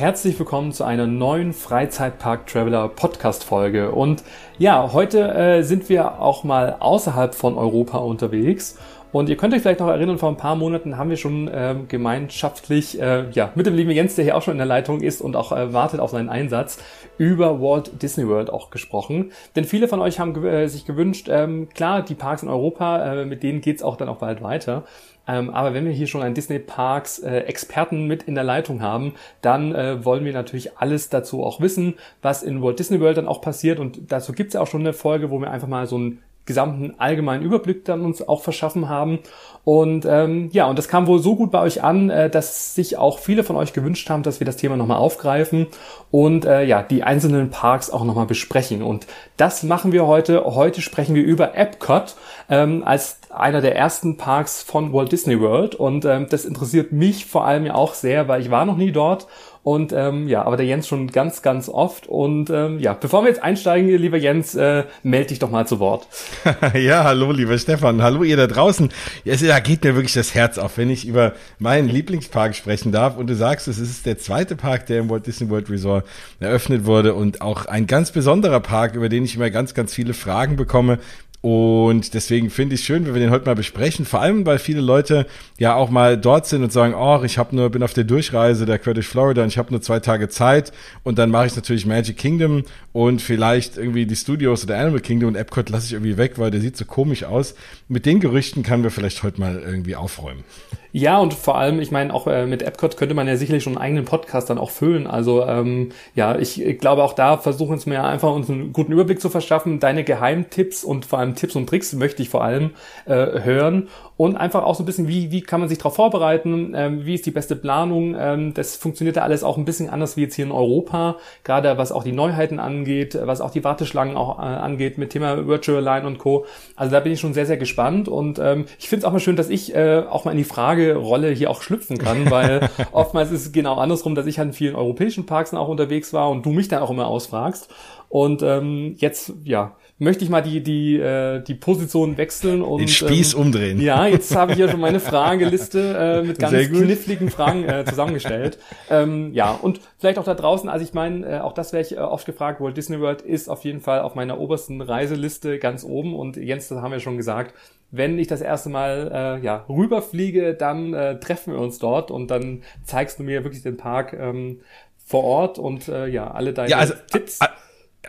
herzlich willkommen zu einer neuen Freizeitpark Traveler Podcast Folge. Und ja, heute äh, sind wir auch mal außerhalb von Europa unterwegs. Und ihr könnt euch vielleicht noch erinnern, vor ein paar Monaten haben wir schon äh, gemeinschaftlich, äh, ja, mit dem lieben Jens, der hier auch schon in der Leitung ist und auch äh, wartet auf seinen Einsatz, über Walt Disney World auch gesprochen. Denn viele von euch haben äh, sich gewünscht, ähm, klar, die Parks in Europa, äh, mit denen geht's auch dann auch bald weiter. Ähm, aber wenn wir hier schon einen Disney Parks äh, Experten mit in der Leitung haben, dann äh, wollen wir natürlich alles dazu auch wissen, was in Walt Disney World dann auch passiert. Und dazu gibt's ja auch schon eine Folge, wo wir einfach mal so einen gesamten allgemeinen Überblick dann uns auch verschaffen haben. Und ähm, ja, und das kam wohl so gut bei euch an, äh, dass sich auch viele von euch gewünscht haben, dass wir das Thema nochmal aufgreifen und äh, ja, die einzelnen Parks auch nochmal besprechen. Und das machen wir heute. Heute sprechen wir über Epcot ähm, als einer der ersten Parks von Walt Disney World. Und ähm, das interessiert mich vor allem ja auch sehr, weil ich war noch nie dort und ähm, ja, aber der Jens schon ganz, ganz oft. Und ähm, ja, bevor wir jetzt einsteigen, lieber Jens, äh, melde dich doch mal zu Wort. ja, hallo, lieber Stefan. Hallo, ihr da draußen. Ja, da geht mir wirklich das Herz auf, wenn ich über meinen Lieblingspark sprechen darf. Und du sagst, es ist der zweite Park, der im Walt Disney World Resort eröffnet wurde und auch ein ganz besonderer Park, über den ich immer ganz, ganz viele Fragen bekomme, und deswegen finde ich es schön, wenn wir den heute mal besprechen. Vor allem, weil viele Leute ja auch mal dort sind und sagen, oh, ich habe nur, bin auf der Durchreise der Quer durch Florida und ich habe nur zwei Tage Zeit und dann mache ich natürlich Magic Kingdom und vielleicht irgendwie die Studios oder Animal Kingdom und Epcot lasse ich irgendwie weg, weil der sieht so komisch aus. Mit den Gerüchten können wir vielleicht heute mal irgendwie aufräumen. Ja, und vor allem, ich meine, auch äh, mit Epcot könnte man ja sicherlich schon einen eigenen Podcast dann auch füllen. Also ähm, ja, ich, ich glaube auch da versuchen wir mir einfach uns einen guten Überblick zu verschaffen. Deine Geheimtipps und vor allem Tipps und Tricks möchte ich vor allem äh, hören und einfach auch so ein bisschen, wie, wie kann man sich darauf vorbereiten, ähm, wie ist die beste Planung. Ähm, das funktioniert ja alles auch ein bisschen anders wie jetzt hier in Europa, gerade was auch die Neuheiten angeht, was auch die Warteschlangen auch äh, angeht mit Thema Virtual Line und Co. Also da bin ich schon sehr, sehr gespannt und ähm, ich finde es auch mal schön, dass ich äh, auch mal in die Fragerolle hier auch schlüpfen kann, weil oftmals ist es genau andersrum, dass ich halt in vielen europäischen Parks auch unterwegs war und du mich dann auch immer ausfragst. Und ähm, jetzt, ja, möchte ich mal die, die, äh, die Position wechseln und. Den Spieß ähm, umdrehen. Ja, jetzt habe ich ja schon meine Frageliste äh, mit ganz kniffligen Fragen äh, zusammengestellt. ähm, ja, und vielleicht auch da draußen, also ich meine, äh, auch das wäre ich äh, oft gefragt, Walt Disney World ist auf jeden Fall auf meiner obersten Reiseliste ganz oben und Jens, das haben wir schon gesagt, wenn ich das erste Mal äh, ja, rüberfliege, dann äh, treffen wir uns dort und dann zeigst du mir wirklich den Park ähm, vor Ort und äh, ja, alle deine ja, also, Tipps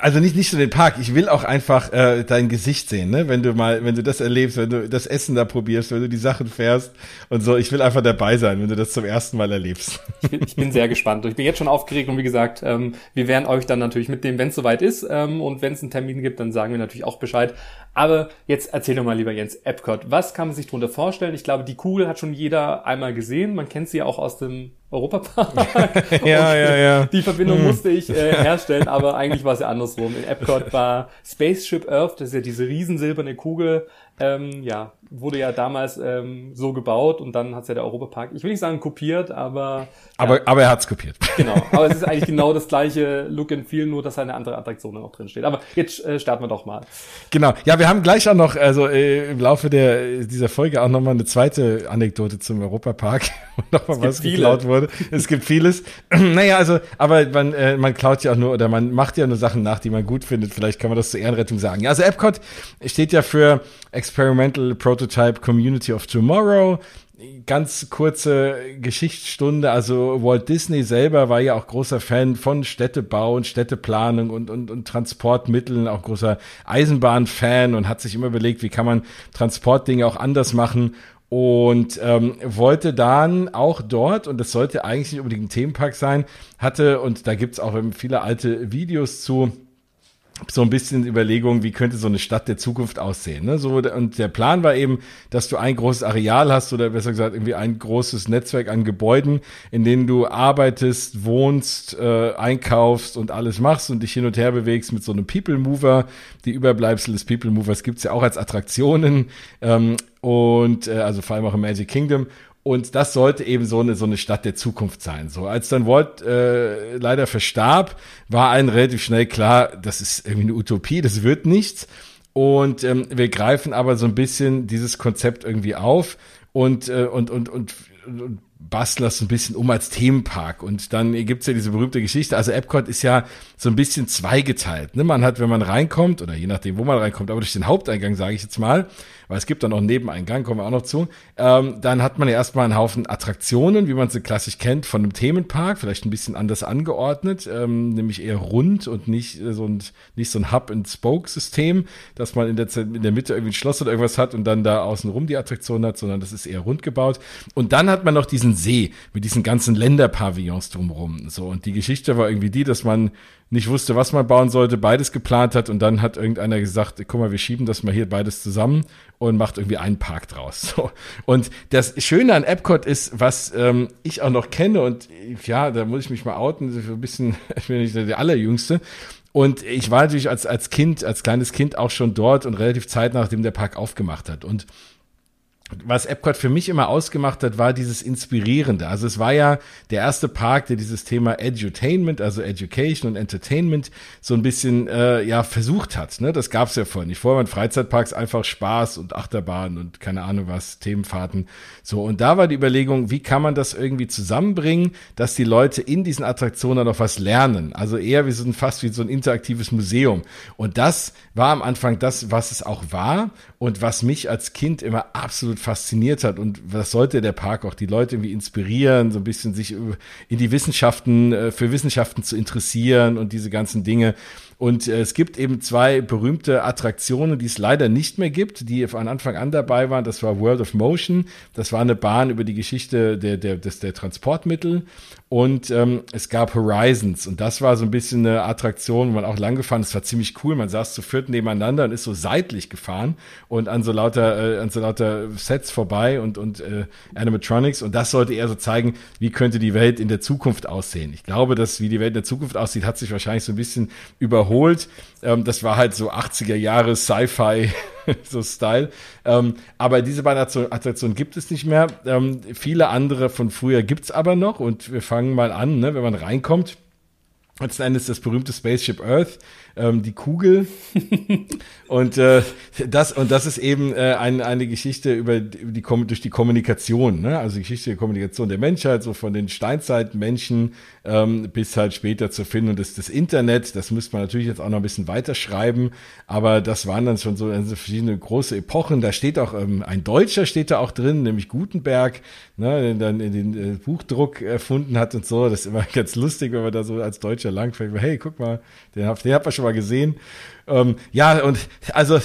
also nicht nicht so den Park, ich will auch einfach äh, dein Gesicht sehen, ne? Wenn du mal, wenn du das erlebst, wenn du das Essen da probierst, wenn du die Sachen fährst und so, ich will einfach dabei sein, wenn du das zum ersten Mal erlebst. Ich bin, ich bin sehr gespannt. Ich bin jetzt schon aufgeregt und wie gesagt, ähm, wir werden euch dann natürlich mitnehmen, wenn es soweit ist ähm, und wenn es einen Termin gibt, dann sagen wir natürlich auch Bescheid. Aber jetzt erzähl doch mal lieber Jens Epcot, was kann man sich darunter vorstellen? Ich glaube, die Kugel hat schon jeder einmal gesehen. Man kennt sie ja auch aus dem Europapark. ja, ja, ja. Die Verbindung hm. musste ich äh, herstellen, aber eigentlich war es ja andersrum. In Epcot war Spaceship Earth, das ist ja diese riesensilberne Kugel, ähm, ja, wurde ja damals ähm, so gebaut und dann hat's ja der Europapark, ich will nicht sagen kopiert, aber aber, ja. aber er hat's kopiert. Genau, aber es ist eigentlich genau das gleiche Look and Feel, nur dass eine andere Attraktion noch drin steht. Aber jetzt äh, starten wir doch mal. Genau, ja, wir haben gleich auch noch, also äh, im Laufe der dieser Folge auch nochmal eine zweite Anekdote zum Europapark, wo nochmal was viele. geklaut wurde. Es gibt vieles. naja, also, aber man, äh, man klaut ja auch nur oder man macht ja nur Sachen nach, die man gut findet. Vielleicht kann man das zur Ehrenrettung sagen. Ja, also Epcot steht ja für Experimental Prototype Community of Tomorrow. Ganz kurze Geschichtsstunde. Also Walt Disney selber war ja auch großer Fan von Städtebau und Städteplanung und, und, und Transportmitteln, auch großer Eisenbahnfan und hat sich immer überlegt, wie kann man Transportdinge auch anders machen und ähm, wollte dann auch dort, und das sollte eigentlich nicht unbedingt ein Themenpark sein, hatte, und da gibt's auch viele alte Videos zu, so ein bisschen Überlegung, wie könnte so eine Stadt der Zukunft aussehen. Ne? So, und der Plan war eben, dass du ein großes Areal hast oder besser gesagt irgendwie ein großes Netzwerk an Gebäuden, in denen du arbeitest, wohnst, äh, einkaufst und alles machst und dich hin und her bewegst mit so einem People Mover. Die Überbleibsel des People Movers gibt's ja auch als Attraktionen ähm, und äh, also vor allem auch im Magic Kingdom. Und das sollte eben so eine, so eine Stadt der Zukunft sein. So, als dann Walt äh, leider verstarb, war allen relativ schnell klar, das ist irgendwie eine Utopie, das wird nichts. Und ähm, wir greifen aber so ein bisschen dieses Konzept irgendwie auf und, äh, und, und, und, und basteln das so ein bisschen um als Themenpark. Und dann gibt's ja diese berühmte Geschichte. Also Epcot ist ja so ein bisschen zweigeteilt. Ne? Man hat, wenn man reinkommt, oder je nachdem, wo man reinkommt, aber durch den Haupteingang, sage ich jetzt mal, weil es gibt dann noch einen Nebeneingang, kommen wir auch noch zu, ähm, dann hat man ja erstmal einen Haufen Attraktionen, wie man sie klassisch kennt, von einem Themenpark, vielleicht ein bisschen anders angeordnet, ähm, nämlich eher rund und nicht äh, so ein, nicht so ein Hub-and-Spoke-System, dass man in der, in der Mitte irgendwie ein Schloss oder irgendwas hat und dann da außenrum die Attraktion hat, sondern das ist eher rund gebaut. Und dann hat man noch diesen See mit diesen ganzen Länderpavillons drumherum. So, und die Geschichte war irgendwie die, dass man nicht wusste, was man bauen sollte, beides geplant hat und dann hat irgendeiner gesagt, guck mal, wir schieben das mal hier beides zusammen und macht irgendwie einen Park draus. So. Und das Schöne an Epcot ist, was ähm, ich auch noch kenne und ja, da muss ich mich mal outen, ein bisschen, ich bin nicht der allerjüngste. Und ich war natürlich als, als Kind, als kleines Kind auch schon dort und relativ zeitnah, nachdem der Park aufgemacht hat. Und was Epcot für mich immer ausgemacht hat, war dieses Inspirierende. Also es war ja der erste Park, der dieses Thema Edutainment, also Education und Entertainment, so ein bisschen äh, ja versucht hat. Ne? Das gab es ja vorher nicht. Vorher waren Freizeitparks einfach Spaß und Achterbahn und keine Ahnung was, Themenfahrten. So, und da war die Überlegung, wie kann man das irgendwie zusammenbringen, dass die Leute in diesen Attraktionen noch was lernen. Also eher wie so ein, fast wie so ein interaktives Museum. Und das war am Anfang das, was es auch war und was mich als Kind immer absolut fasziniert hat und was sollte der Park auch die Leute irgendwie inspirieren, so ein bisschen sich in die Wissenschaften, äh, für Wissenschaften zu interessieren und diese ganzen Dinge. Und äh, es gibt eben zwei berühmte Attraktionen, die es leider nicht mehr gibt, die von Anfang an dabei waren. Das war World of Motion. Das war eine Bahn über die Geschichte der, der, des, der Transportmittel. Und ähm, es gab Horizons. Und das war so ein bisschen eine Attraktion, wo man auch lang gefahren ist. War ziemlich cool. Man saß zu viert nebeneinander und ist so seitlich gefahren und an so lauter, äh, an so lauter Sets vorbei und, und äh, Animatronics. Und das sollte eher so zeigen, wie könnte die Welt in der Zukunft aussehen. Ich glaube, dass wie die Welt in der Zukunft aussieht, hat sich wahrscheinlich so ein bisschen überholt. Ähm, das war halt so 80er Jahre Sci-Fi so Style. Ähm, aber diese beiden Attraktionen gibt es nicht mehr. Ähm, viele andere von früher gibt es aber noch und wir fangen mal an, ne, wenn man reinkommt. Letzten Endes das berühmte Spaceship Earth ähm, die Kugel. und äh, das und das ist eben äh, ein, eine Geschichte über die durch die Kommunikation, ne? also die Geschichte der Kommunikation der Menschheit, so von den Steinzeitmenschen ähm, bis halt später zur Findung des, des Internet. Das müsste man natürlich jetzt auch noch ein bisschen weiterschreiben, aber das waren dann schon so also verschiedene große Epochen. Da steht auch ähm, ein Deutscher steht da auch drin, nämlich Gutenberg, ne, der dann den äh, Buchdruck erfunden hat und so. Das ist immer ganz lustig, wenn man da so als Deutscher langfällt. Hey, guck mal, den den hat man schon mal gesehen. Ähm, ja, und also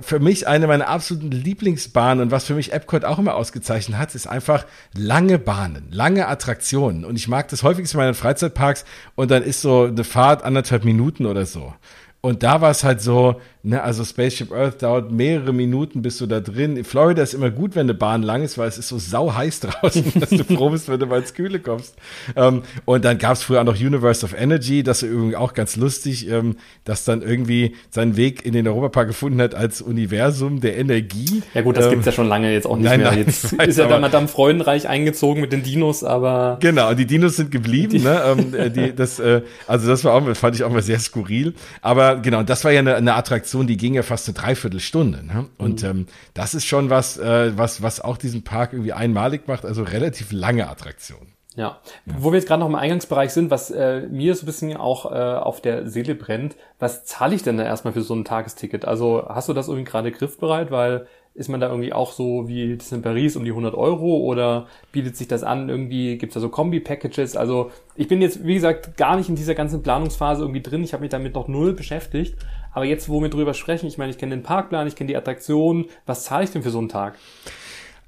für mich eine meiner absoluten Lieblingsbahnen und was für mich Epcot auch immer ausgezeichnet hat, ist einfach lange Bahnen, lange Attraktionen. Und ich mag das häufigst in meinen Freizeitparks und dann ist so eine Fahrt anderthalb Minuten oder so. Und da war es halt so, ne, also Spaceship Earth dauert mehrere Minuten, bis du da drin. In Florida ist immer gut, wenn eine Bahn lang ist, weil es ist so sau heiß draußen, dass du froh bist, wenn du mal ins Kühle kommst. Ähm, und dann gab es früher auch noch Universe of Energy, das ist irgendwie auch ganz lustig, ähm, das dann irgendwie seinen Weg in den Europapark gefunden hat als Universum der Energie. Ja gut, das ähm, gibt's ja schon lange jetzt auch nicht nein, mehr. Nein, jetzt weiß, ist ja dann Madame Freudenreich eingezogen mit den Dinos, aber. Genau, und die Dinos sind geblieben, ne? Ähm, äh, die, das, äh, also das war auch, fand ich auch mal sehr skurril. Aber genau, das war ja eine, eine Attraktion, die ging ja fast eine Dreiviertelstunde. Ne? Und mhm. ähm, das ist schon was, äh, was, was auch diesen Park irgendwie einmalig macht, also relativ lange Attraktion. Ja. ja. Wo wir jetzt gerade noch im Eingangsbereich sind, was äh, mir so ein bisschen auch äh, auf der Seele brennt, was zahle ich denn da erstmal für so ein Tagesticket? Also hast du das irgendwie gerade griffbereit? Weil ist man da irgendwie auch so wie das in Paris um die 100 Euro oder bietet sich das an? Irgendwie gibt's da so Kombi-Packages? Also ich bin jetzt, wie gesagt, gar nicht in dieser ganzen Planungsphase irgendwie drin. Ich habe mich damit noch null beschäftigt. Aber jetzt, wo wir drüber sprechen, ich meine, ich kenne den Parkplan, ich kenne die Attraktion. Was zahle ich denn für so einen Tag?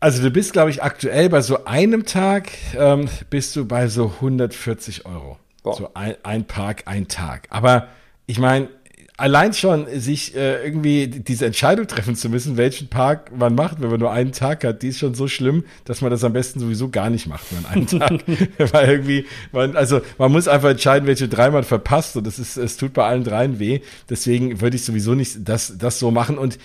Also du bist, glaube ich, aktuell bei so einem Tag ähm, bist du bei so 140 Euro. Boah. So ein, ein Park, ein Tag. Aber ich meine, allein schon sich äh, irgendwie diese Entscheidung treffen zu müssen, welchen Park man macht, wenn man nur einen Tag hat, die ist schon so schlimm, dass man das am besten sowieso gar nicht macht, nur einen Tag. Weil irgendwie, man, also man muss einfach entscheiden, welche drei man verpasst und das ist, es tut bei allen dreien weh. Deswegen würde ich sowieso nicht das, das so machen und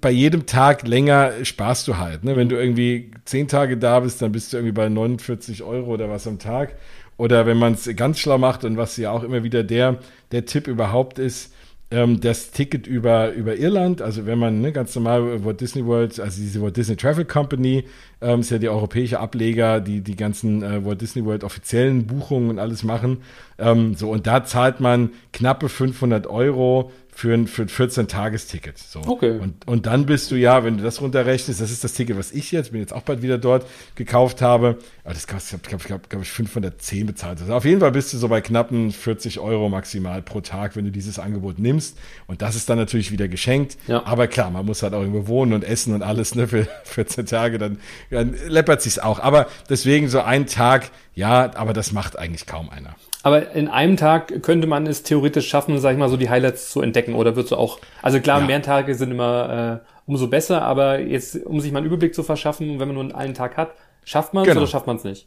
bei jedem Tag länger sparst du halt. Ne? Wenn du irgendwie zehn Tage da bist, dann bist du irgendwie bei 49 Euro oder was am Tag. Oder wenn man es ganz schlau macht und was ja auch immer wieder der, der Tipp überhaupt ist, ähm, das Ticket über, über Irland, also wenn man ne, ganz normal Walt Disney World, also diese Walt Disney Travel Company, ähm, ist ja die europäische Ableger, die die ganzen äh, Walt Disney World offiziellen Buchungen und alles machen. Ähm, so, und da zahlt man knappe 500 Euro für ein, für ein 14-Tages-Ticket. So. Okay. Und, und dann bist du ja, wenn du das runterrechnest, das ist das Ticket, was ich jetzt, bin jetzt auch bald wieder dort, gekauft habe. Aber das kostet, ich glaube, glaub, glaub ich, 510 bezahlt. Also auf jeden Fall bist du so bei knappen 40 Euro maximal pro Tag, wenn du dieses Angebot nimmst. Und das ist dann natürlich wieder geschenkt. Ja. Aber klar, man muss halt auch irgendwo wohnen und essen und alles, ne, für 14 Tage, dann, dann läppert sich's auch. Aber deswegen so ein Tag, ja, aber das macht eigentlich kaum einer. Aber in einem Tag könnte man es theoretisch schaffen, sag ich mal, so die Highlights zu entdecken. Oder würdest du auch, also klar, ja. mehr Tage sind immer äh, umso besser, aber jetzt, um sich mal einen Überblick zu verschaffen, wenn man nur einen Tag hat, schafft man es genau. oder schafft man es nicht?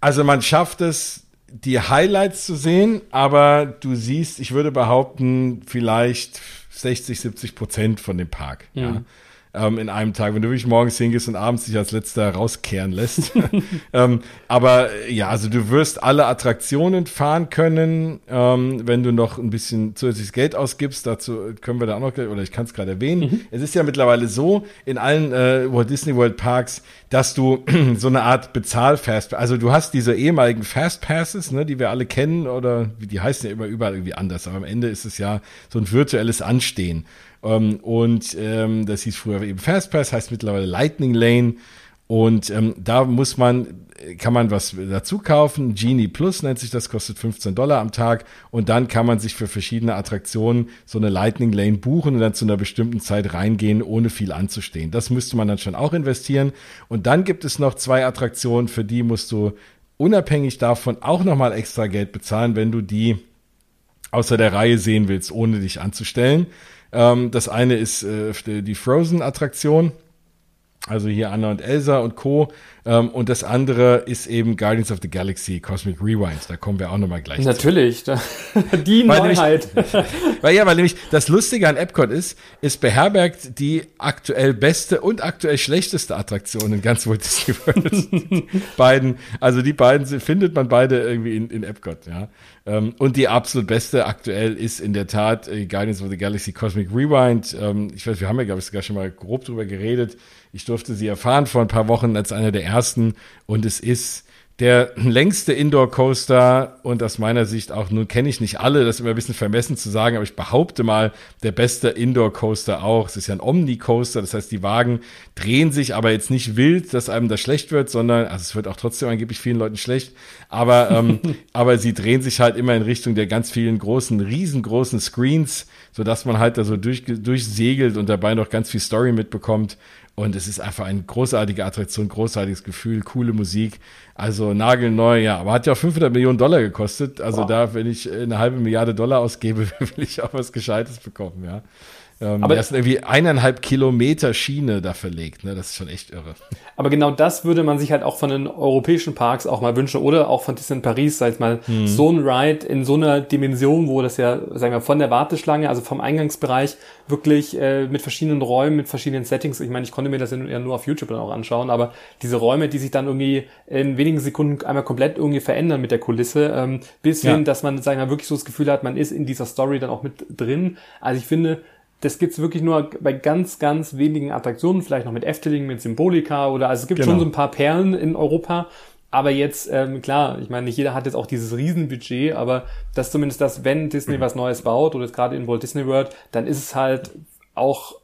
Also man schafft es, die Highlights zu sehen, aber du siehst, ich würde behaupten, vielleicht 60, 70 Prozent von dem Park. Mhm. Ja ähm, in einem Tag, wenn du wirklich morgens hingehst und abends dich als letzter rauskehren lässt. ähm, aber ja, also du wirst alle Attraktionen fahren können, ähm, wenn du noch ein bisschen zusätzliches Geld ausgibst. Dazu können wir da auch noch, oder ich kann es gerade erwähnen. Mhm. Es ist ja mittlerweile so in allen äh, Walt Disney World Parks, dass du so eine Art Bezahl-Fast, also du hast diese ehemaligen Fast Passes, ne, die wir alle kennen, oder wie die heißen ja immer überall irgendwie anders, aber am Ende ist es ja so ein virtuelles Anstehen. Ähm, und ähm, das hieß früher eben Fastpass, heißt mittlerweile Lightning Lane. Und ähm, da muss man, kann man was dazu kaufen. Genie Plus nennt sich das, kostet 15 Dollar am Tag. Und dann kann man sich für verschiedene Attraktionen so eine Lightning Lane buchen und dann zu einer bestimmten Zeit reingehen, ohne viel anzustehen. Das müsste man dann schon auch investieren. Und dann gibt es noch zwei Attraktionen, für die musst du unabhängig davon auch nochmal extra Geld bezahlen, wenn du die außer der Reihe sehen willst, ohne dich anzustellen. Ähm, das eine ist äh, die Frozen-Attraktion. Also hier Anna und Elsa und Co. Ähm, und das andere ist eben Guardians of the Galaxy Cosmic Rewind. Da kommen wir auch nochmal gleich Natürlich. Zu. die weil Neuheit. Nämlich, weil ja, weil nämlich das Lustige an Epcot ist, es beherbergt die aktuell beste und aktuell schlechteste Attraktion in ganz Walt Disney World. beiden, also die beiden findet man beide irgendwie in, in Epcot, ja. Ähm, und die absolut beste aktuell ist in der Tat äh, Guardians of the Galaxy Cosmic Rewind. Ähm, ich weiß, wir haben ja, glaube ich, sogar schon mal grob drüber geredet. Ich durfte sie erfahren vor ein paar Wochen als einer der ersten und es ist der längste Indoor Coaster und aus meiner Sicht auch, nun kenne ich nicht alle, das ist immer ein bisschen vermessen zu sagen, aber ich behaupte mal, der beste Indoor Coaster auch. Es ist ja ein Omni Coaster, das heißt, die Wagen drehen sich aber jetzt nicht wild, dass einem das schlecht wird, sondern, also es wird auch trotzdem angeblich vielen Leuten schlecht, aber, ähm, aber sie drehen sich halt immer in Richtung der ganz vielen großen, riesengroßen Screens, so dass man halt da so durch, durchsegelt und dabei noch ganz viel Story mitbekommt. Und es ist einfach eine großartige Attraktion, großartiges Gefühl, coole Musik. Also nagelneu, ja. Aber hat ja auch 500 Millionen Dollar gekostet. Also wow. da, wenn ich eine halbe Milliarde Dollar ausgebe, will ich auch was Gescheites bekommen, ja. Ähm, aber er ist irgendwie eineinhalb Kilometer Schiene da verlegt, ne? Das ist schon echt irre. Aber genau das würde man sich halt auch von den europäischen Parks auch mal wünschen oder auch von Disneyland Paris, sag ich mal, hm. so ein Ride in so einer Dimension, wo das ja, sagen wir, von der Warteschlange, also vom Eingangsbereich wirklich äh, mit verschiedenen Räumen, mit verschiedenen Settings. Ich meine, ich konnte mir das ja nur auf YouTube dann auch anschauen, aber diese Räume, die sich dann irgendwie in wenigen Sekunden einmal komplett irgendwie verändern mit der Kulisse, ähm, bis hin, dass man, sagen wir, wirklich so das Gefühl hat, man ist in dieser Story dann auch mit drin. Also ich finde, das gibt's wirklich nur bei ganz, ganz wenigen Attraktionen, vielleicht noch mit Efteling, mit Symbolika oder also es gibt genau. schon so ein paar Perlen in Europa. Aber jetzt, ähm, klar, ich meine, nicht jeder hat jetzt auch dieses Riesenbudget, aber das zumindest das, wenn Disney mhm. was Neues baut oder jetzt gerade in Walt Disney World, dann ist es halt auch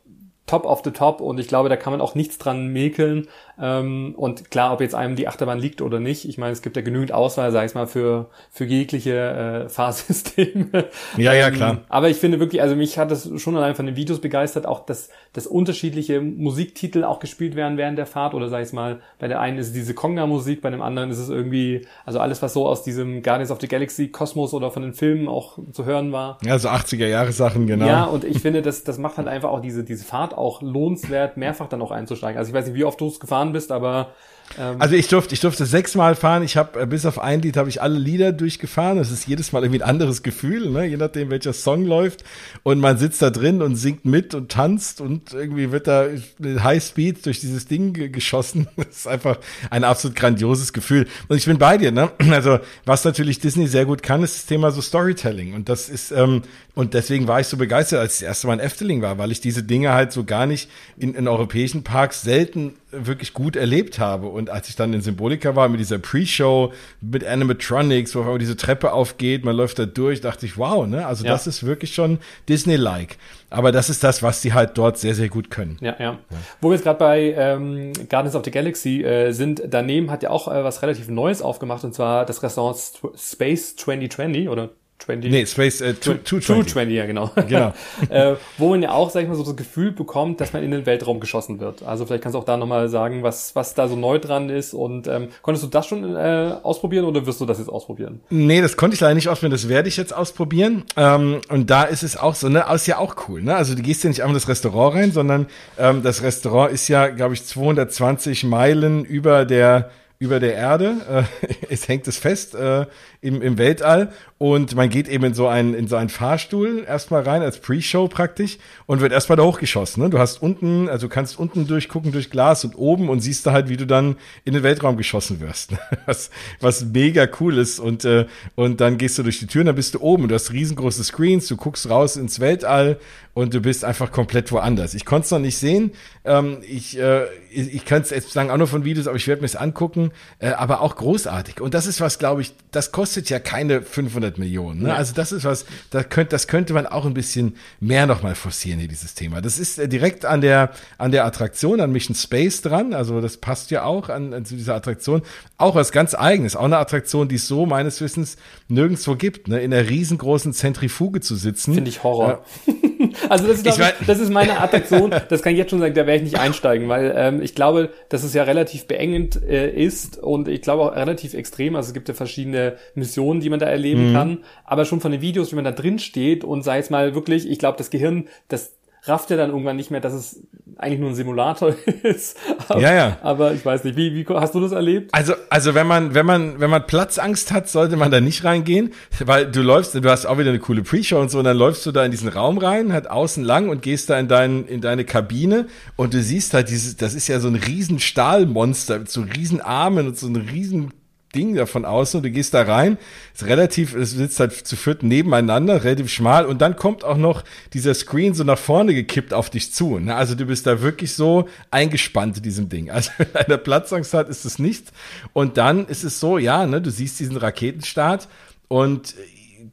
top of the top und ich glaube, da kann man auch nichts dran mäkeln. Ähm, und klar, ob jetzt einem die Achterbahn liegt oder nicht, ich meine, es gibt ja genügend Auswahl, sag ich mal, für, für jegliche äh, Fahrsysteme. Ja, ja, klar. Ähm, aber ich finde wirklich, also mich hat das schon allein von den Videos begeistert, auch dass, dass unterschiedliche Musiktitel auch gespielt werden während der Fahrt oder sag ich mal, bei der einen ist es diese Konga-Musik, bei dem anderen ist es irgendwie, also alles, was so aus diesem Guardians of the Galaxy Kosmos oder von den Filmen auch zu hören war. Ja, so 80er-Jahre-Sachen, genau. Ja, und ich finde, das, das macht halt einfach auch diese, diese Fahrt auch lohnenswert, mehrfach dann auch einzusteigen. Also ich weiß nicht, wie oft du es gefahren bist, aber Ähm, also ich durfte, ich durfte sechsmal fahren. Ich habe äh, bis auf ein Lied habe ich alle Lieder durchgefahren. Das ist jedes Mal irgendwie ein anderes Gefühl, ne? je nachdem welcher Song läuft. Und man sitzt da drin und singt mit und tanzt und irgendwie wird da mit High Speed durch dieses Ding geschossen. Das ist einfach ein absolut grandioses Gefühl. Und ich bin bei dir. Ne? Also was natürlich Disney sehr gut kann, ist das Thema so Storytelling. Und das ist ähm, und deswegen war ich so begeistert, als ich das erste Mal in Efteling war, weil ich diese Dinge halt so gar nicht in, in europäischen Parks selten wirklich gut erlebt habe. Und als ich dann in Symbolika war mit dieser Pre-Show, mit Animatronics, wo diese Treppe aufgeht, man läuft da durch, dachte ich, wow, ne? Also ja. das ist wirklich schon Disney-like. Aber das ist das, was die halt dort sehr, sehr gut können. Ja, ja. ja. Wo wir jetzt gerade bei ähm, Guardians of the Galaxy äh, sind, daneben hat ja auch äh, was relativ Neues aufgemacht, und zwar das Restaurant Space 2020 oder 20. Nee, Space äh, 220. 220, ja, genau. genau. äh, wo man ja auch, sag ich mal, so das Gefühl bekommt, dass man in den Weltraum geschossen wird. Also vielleicht kannst du auch da nochmal sagen, was, was da so neu dran ist. Und ähm, konntest du das schon äh, ausprobieren oder wirst du das jetzt ausprobieren? Nee, das konnte ich leider nicht ausprobieren, das werde ich jetzt ausprobieren. Ähm, und da ist es auch so, ne, ist ja auch cool, ne? Also du gehst ja nicht einfach in das Restaurant rein, sondern ähm, das Restaurant ist ja, glaube ich, 220 Meilen über der über der Erde. Äh, es hängt es fest äh, im, im Weltall und man geht eben in so einen, in so einen Fahrstuhl erstmal rein, als Pre-Show praktisch und wird erstmal da hochgeschossen. Ne? Du hast unten, also du kannst unten durchgucken durch Glas und oben und siehst da halt, wie du dann in den Weltraum geschossen wirst. Ne? Was, was mega cool ist. Und, äh, und dann gehst du durch die Tür und dann bist du oben du hast riesengroße Screens, du guckst raus ins Weltall und du bist einfach komplett woanders. Ich konnte es noch nicht sehen. Ähm, ich äh, ich, ich kann es jetzt sagen, auch nur von Videos, aber ich werde mir es angucken. Äh, aber auch großartig. Und das ist was, glaube ich, das kostet ja keine 500 Millionen. Ne? Ja. Also das ist was, das könnte, das könnte man auch ein bisschen mehr nochmal forcieren hier, dieses Thema. Das ist äh, direkt an der, an der Attraktion, an Mission Space dran. Also das passt ja auch an, an zu dieser Attraktion. Auch was ganz eigenes. Auch eine Attraktion, die es so meines Wissens nirgendwo gibt. Ne? In einer riesengroßen Zentrifuge zu sitzen. Finde ich Horror. Äh, also das ist, ich, ich, das ist meine Attraktion. Das kann ich jetzt schon sagen, da werde ich nicht einsteigen, weil ähm, ich glaube, dass es ja relativ beengend äh, ist und ich glaube auch relativ extrem. Also es gibt ja verschiedene Missionen, die man da erleben mhm. kann. Aber schon von den Videos, wie man da drin steht und sei es mal wirklich, ich glaube, das Gehirn, das rafft ja dann irgendwann nicht mehr, dass es eigentlich nur ein Simulator ist. Aber, ja, ja. Aber ich weiß nicht, wie, wie hast du das erlebt? Also, also wenn man, wenn man, wenn man Platzangst hat, sollte man da nicht reingehen, weil du läufst, du hast auch wieder eine coole Pre-Show und so, und dann läufst du da in diesen Raum rein, halt außen lang und gehst da in dein, in deine Kabine und du siehst halt dieses, das ist ja so ein riesen Stahlmonster mit so riesen Armen und so ein riesen Ding davon außen und du gehst da rein, ist relativ, es sitzt halt zu viert nebeneinander, relativ schmal und dann kommt auch noch dieser Screen so nach vorne gekippt auf dich zu. Ne? Also du bist da wirklich so eingespannt in diesem Ding. Also wenn einer Platzangst hat, ist es nicht. Und dann ist es so, ja, ne, du siehst diesen Raketenstart und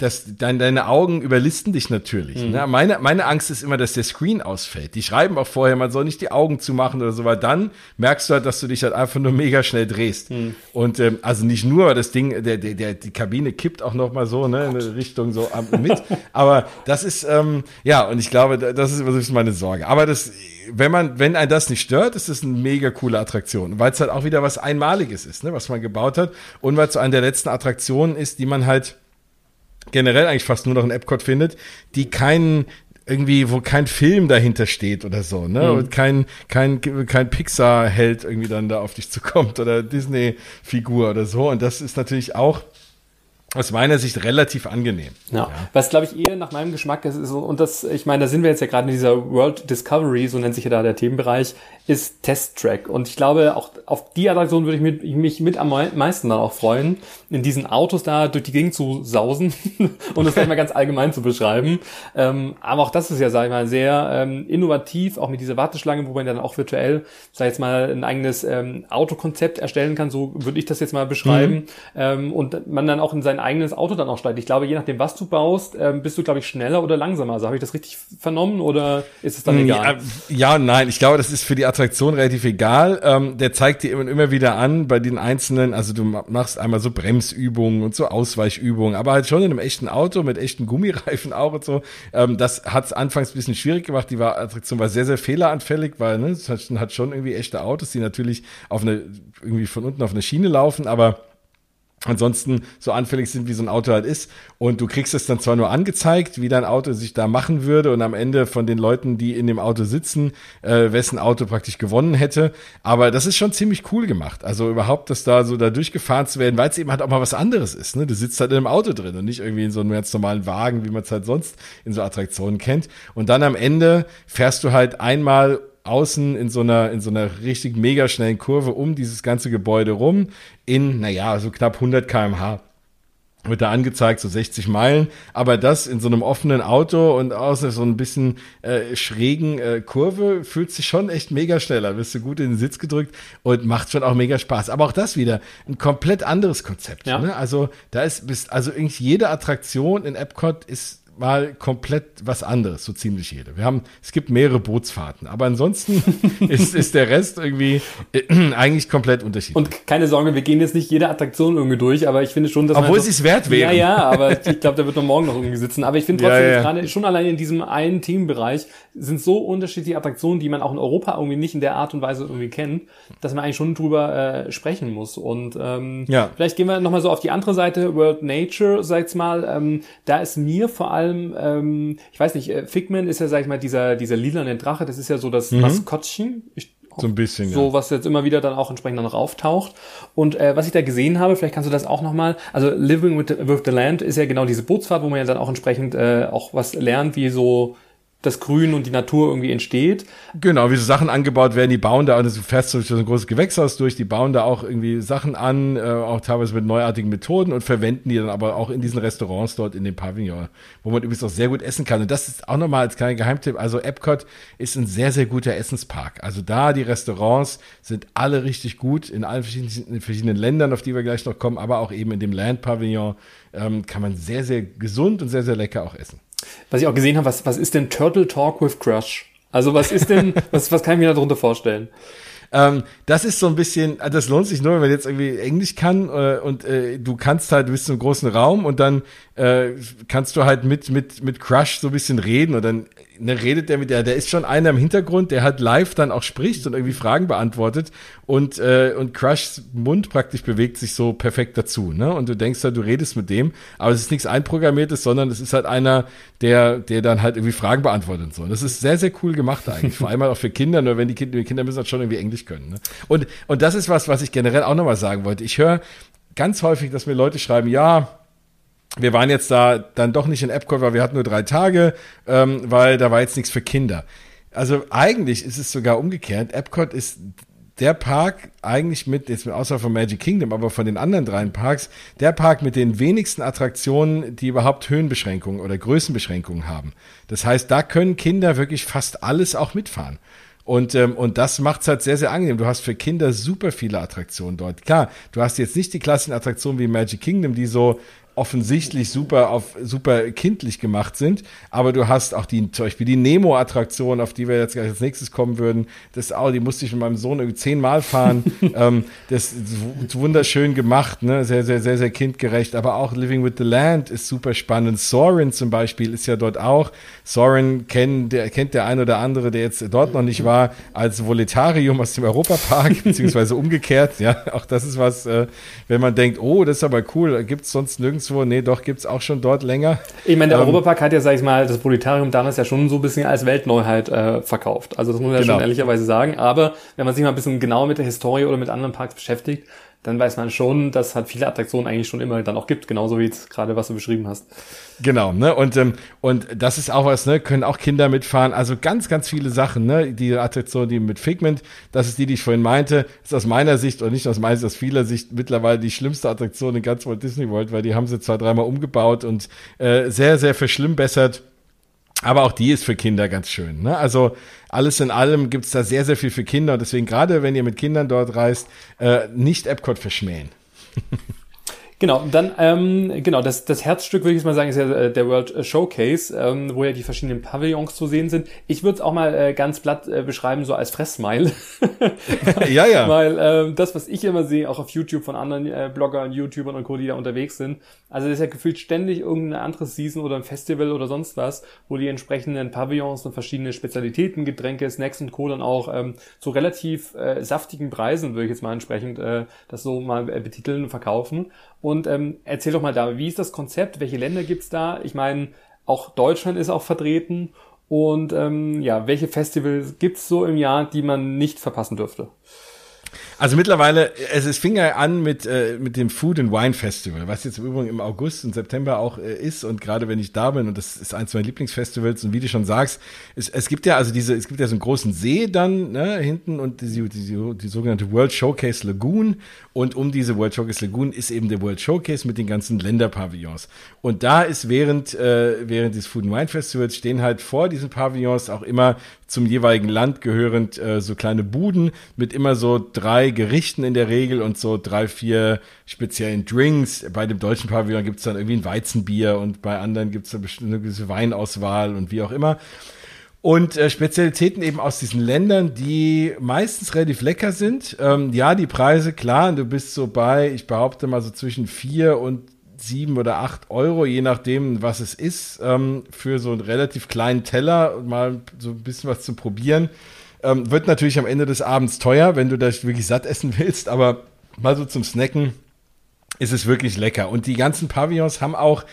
das, dein, deine Augen überlisten dich natürlich. Mhm. Ne? Meine, meine Angst ist immer, dass der Screen ausfällt. Die schreiben auch vorher, man soll nicht die Augen zumachen oder so, weil dann merkst du halt, dass du dich halt einfach nur mega schnell drehst. Mhm. Und ähm, also nicht nur, weil das Ding, der, der, der, die Kabine kippt auch noch mal so, ne, in eine Richtung so mit. Aber das ist, ähm, ja, und ich glaube, das ist immer so meine Sorge. Aber das, wenn man, wenn ein das nicht stört, ist das eine mega coole Attraktion, weil es halt auch wieder was Einmaliges ist, ne, was man gebaut hat und weil es so eine der letzten Attraktionen ist, die man halt generell eigentlich fast nur noch in Epcot findet, die keinen irgendwie, wo kein Film dahinter steht oder so, ne? Mhm. Und kein, kein, kein Pixar-Held irgendwie dann da auf dich zukommt oder Disney-Figur oder so. Und das ist natürlich auch aus meiner Sicht relativ angenehm. Ja. ja. Was glaube ich eher nach meinem Geschmack ist, ist und das, ich meine, da sind wir jetzt ja gerade in dieser World Discovery, so nennt sich ja da der Themenbereich, ist Test Track. Und ich glaube, auch auf die Attraktion würde ich mit, mich mit am meisten dann auch freuen, in diesen Autos da durch die Gegend zu sausen und das vielleicht mal ganz allgemein zu beschreiben. Ähm, aber auch das ist ja, sag ich mal, sehr ähm, innovativ, auch mit dieser Warteschlange, wo man dann auch virtuell, sag ich jetzt mal, ein eigenes ähm, Autokonzept erstellen kann, so würde ich das jetzt mal beschreiben. Mhm. Ähm, und man dann auch in sein eigenes Auto dann auch steigt. Ich glaube, je nachdem, was du baust, ähm, bist du, glaube ich, schneller oder langsamer. Also habe ich das richtig vernommen oder ist es dann egal? Ja, ja nein, ich glaube, das ist für die Attraktion relativ egal. Ähm, der zeigt dir immer, immer wieder an bei den einzelnen, also du machst einmal so Bremsübungen und so Ausweichübungen, aber halt schon in einem echten Auto mit echten Gummireifen auch und so. Ähm, das hat es anfangs ein bisschen schwierig gemacht. Die war, Attraktion war sehr, sehr fehleranfällig, weil ne, es hat, hat schon irgendwie echte Autos, die natürlich auf eine, irgendwie von unten auf eine Schiene laufen, aber ansonsten so anfällig sind, wie so ein Auto halt ist. Und du kriegst es dann zwar nur angezeigt, wie dein Auto sich da machen würde und am Ende von den Leuten, die in dem Auto sitzen, äh, wessen Auto praktisch gewonnen hätte. Aber das ist schon ziemlich cool gemacht. Also überhaupt, dass da so da durchgefahren zu werden, weil es eben halt auch mal was anderes ist. Ne? Du sitzt halt in einem Auto drin und nicht irgendwie in so einem ganz normalen Wagen, wie man es halt sonst in so Attraktionen kennt. Und dann am Ende fährst du halt einmal außen in so einer, in so einer richtig mega schnellen Kurve um dieses ganze Gebäude rum in, naja, so knapp 100 kmh wird da angezeigt, so 60 Meilen, aber das in so einem offenen Auto und außer so ein bisschen äh, schrägen äh, Kurve fühlt sich schon echt mega schneller, wirst du gut in den Sitz gedrückt und macht schon auch mega Spaß. Aber auch das wieder ein komplett anderes Konzept. Ja. Ne? Also da ist, bist, also irgendwie jede Attraktion in Epcot ist mal komplett was anderes, so ziemlich jede. Wir haben, es gibt mehrere Bootsfahrten, aber ansonsten ist, ist der Rest irgendwie äh, eigentlich komplett unterschiedlich. Und keine Sorge, wir gehen jetzt nicht jede Attraktion irgendwie durch, aber ich finde schon, dass Obwohl es sich wert wäre. Ja, ja, aber ich glaube, da wird noch morgen noch irgendwie sitzen. Aber ich finde trotzdem, ja, ja. gerade schon allein in diesem einen Themenbereich sind so unterschiedliche Attraktionen, die man auch in Europa irgendwie nicht in der Art und Weise irgendwie kennt, dass man eigentlich schon drüber äh, sprechen muss. Und ähm, ja. vielleicht gehen wir nochmal so auf die andere Seite, World Nature, sag's mal. Ähm, da ist mir vor allem allem, ähm, ich weiß nicht, äh, Figman ist ja, sag ich mal, dieser, dieser lilane Drache, das ist ja so das mhm. Maskottchen. Ich, so ein bisschen, so, ja. was jetzt immer wieder dann auch entsprechend dann noch auftaucht. Und äh, was ich da gesehen habe, vielleicht kannst du das auch nochmal, also Living with the, with the Land ist ja genau diese Bootsfahrt, wo man ja dann auch entsprechend äh, auch was lernt, wie so das Grün und die Natur irgendwie entsteht. Genau, wie so Sachen angebaut werden, die bauen da, also du fährst so ein großes Gewächshaus durch, die bauen da auch irgendwie Sachen an, äh, auch teilweise mit neuartigen Methoden und verwenden die dann aber auch in diesen Restaurants dort in dem Pavillon, wo man übrigens auch sehr gut essen kann. Und das ist auch nochmal als kleiner Geheimtipp, also Epcot ist ein sehr, sehr guter Essenspark. Also da, die Restaurants sind alle richtig gut in allen verschiedenen, in verschiedenen Ländern, auf die wir gleich noch kommen, aber auch eben in dem Land Pavillon ähm, kann man sehr, sehr gesund und sehr, sehr lecker auch essen was ich auch gesehen habe, was, was ist denn Turtle Talk with Crush? Also was ist denn, was, was kann ich mir darunter vorstellen? Ähm, das ist so ein bisschen, das lohnt sich nur, wenn man jetzt irgendwie Englisch kann äh, und äh, du kannst halt, du bist in einem großen Raum und dann äh, kannst du halt mit, mit, mit Crush so ein bisschen reden und dann ne, redet der mit der, der ist schon einer im Hintergrund, der halt live dann auch spricht und irgendwie Fragen beantwortet und, äh, und Crushs Mund praktisch bewegt sich so perfekt dazu, ne? Und du denkst halt, du redest mit dem, aber es ist nichts Einprogrammiertes, sondern es ist halt einer, der, der dann halt irgendwie Fragen beantwortet und so. Und das ist sehr, sehr cool gemacht eigentlich. Vor allem auch für Kinder, nur wenn die Kinder, die Kinder müssen halt schon irgendwie Englisch können. Ne? Und, und das ist was, was ich generell auch nochmal sagen wollte. Ich höre ganz häufig, dass mir Leute schreiben, ja, wir waren jetzt da dann doch nicht in Epcot, weil wir hatten nur drei Tage, ähm, weil da war jetzt nichts für Kinder. Also eigentlich ist es sogar umgekehrt. Epcot ist der Park eigentlich mit, jetzt außer von Magic Kingdom, aber von den anderen drei Parks, der Park mit den wenigsten Attraktionen, die überhaupt Höhenbeschränkungen oder Größenbeschränkungen haben. Das heißt, da können Kinder wirklich fast alles auch mitfahren. Und, ähm, und das macht's halt sehr, sehr angenehm. Du hast für Kinder super viele Attraktionen dort. Klar, du hast jetzt nicht die klassischen Attraktionen wie Magic Kingdom, die so offensichtlich super auf super kindlich gemacht sind, aber du hast auch die zum Beispiel die Nemo-Attraktion, auf die wir jetzt gleich als nächstes kommen würden. Das auch, die musste ich mit meinem Sohn irgendwie zehnmal fahren. ähm, das ist wunderschön gemacht, ne, sehr sehr sehr sehr kindgerecht. Aber auch Living with the Land ist super spannend. Soren zum Beispiel ist ja dort auch. Soren kennt der kennt der ein oder andere, der jetzt dort noch nicht war, als Voletarium aus dem Europapark beziehungsweise umgekehrt. Ja, auch das ist was, äh, wenn man denkt, oh, das ist aber cool, gibt's sonst nirgends nirgendwo. Nee, doch, gibt es auch schon dort länger. Ich meine, der ähm, Europapark hat ja, sag ich mal, das Planetarium damals ja schon so ein bisschen als Weltneuheit äh, verkauft. Also das muss man genau. ja schon ehrlicherweise sagen. Aber wenn man sich mal ein bisschen genauer mit der Historie oder mit anderen Parks beschäftigt, dann weiß man schon, dass es halt viele Attraktionen eigentlich schon immer dann auch gibt, genauso wie jetzt gerade, was du beschrieben hast. Genau, ne? Und, ähm, und das ist auch was, ne? Können auch Kinder mitfahren. Also ganz, ganz viele Sachen, ne? Die Attraktion, die mit Figment, das ist die, die ich vorhin meinte, ist aus meiner Sicht und nicht aus meiner Sicht, aus vieler Sicht mittlerweile die schlimmste Attraktion in ganz Walt Disney World, weil die haben sie zwei, dreimal umgebaut und äh, sehr, sehr verschlimmbessert. Aber auch die ist für Kinder ganz schön. Ne? Also alles in allem gibt's da sehr, sehr viel für Kinder. Und deswegen gerade, wenn ihr mit Kindern dort reist, äh, nicht Epcot verschmähen. Genau, dann, ähm, genau, das, das Herzstück, würde ich mal sagen, ist ja äh, der World Showcase, ähm, wo ja die verschiedenen Pavillons zu sehen sind. Ich würde es auch mal äh, ganz platt äh, beschreiben, so als Fressmeil. ja, ja. Weil äh, das, was ich immer sehe, auch auf YouTube von anderen äh, Bloggern, YouTubern und Co., die da unterwegs sind, also das ist ja gefühlt ständig irgendeine andere Season oder ein Festival oder sonst was, wo die entsprechenden Pavillons und verschiedene Spezialitäten, Getränke, Snacks und Co. dann auch ähm, zu relativ äh, saftigen Preisen, würde ich jetzt mal entsprechend äh, das so mal äh, betiteln und verkaufen. Und ähm, erzähl doch mal da, wie ist das Konzept? Welche Länder gibt's da? Ich meine, auch Deutschland ist auch vertreten. Und ähm, ja, welche Festivals gibt's so im Jahr, die man nicht verpassen dürfte? Also mittlerweile, es, es fing ja an mit, äh, mit dem Food and Wine Festival, was jetzt im Übrigen im August und September auch äh, ist. Und gerade wenn ich da bin und das ist eins meiner Lieblingsfestivals und wie du schon sagst, es, es gibt ja also diese, es gibt ja so einen großen See dann ne, hinten und die, die, die, die sogenannte World Showcase Lagoon. Und um diese World Showcase Lagoon ist eben der World Showcase mit den ganzen Länderpavillons. Und da ist während, äh, während des Food and Wine Festivals stehen halt vor diesen Pavillons auch immer zum jeweiligen Land gehörend äh, so kleine Buden mit immer so drei Gerichten in der Regel und so drei, vier speziellen Drinks. Bei dem deutschen Pavillon gibt's dann irgendwie ein Weizenbier und bei anderen gibt's dann eine gewisse Weinauswahl und wie auch immer. Und äh, Spezialitäten eben aus diesen Ländern, die meistens relativ lecker sind. Ähm, ja, die Preise, klar, du bist so bei, ich behaupte mal so zwischen vier und sieben oder acht Euro, je nachdem, was es ist, ähm, für so einen relativ kleinen Teller mal so ein bisschen was zu probieren. Ähm, wird natürlich am Ende des Abends teuer, wenn du das wirklich satt essen willst, aber mal so zum Snacken ist es wirklich lecker. Und die ganzen Pavillons haben auch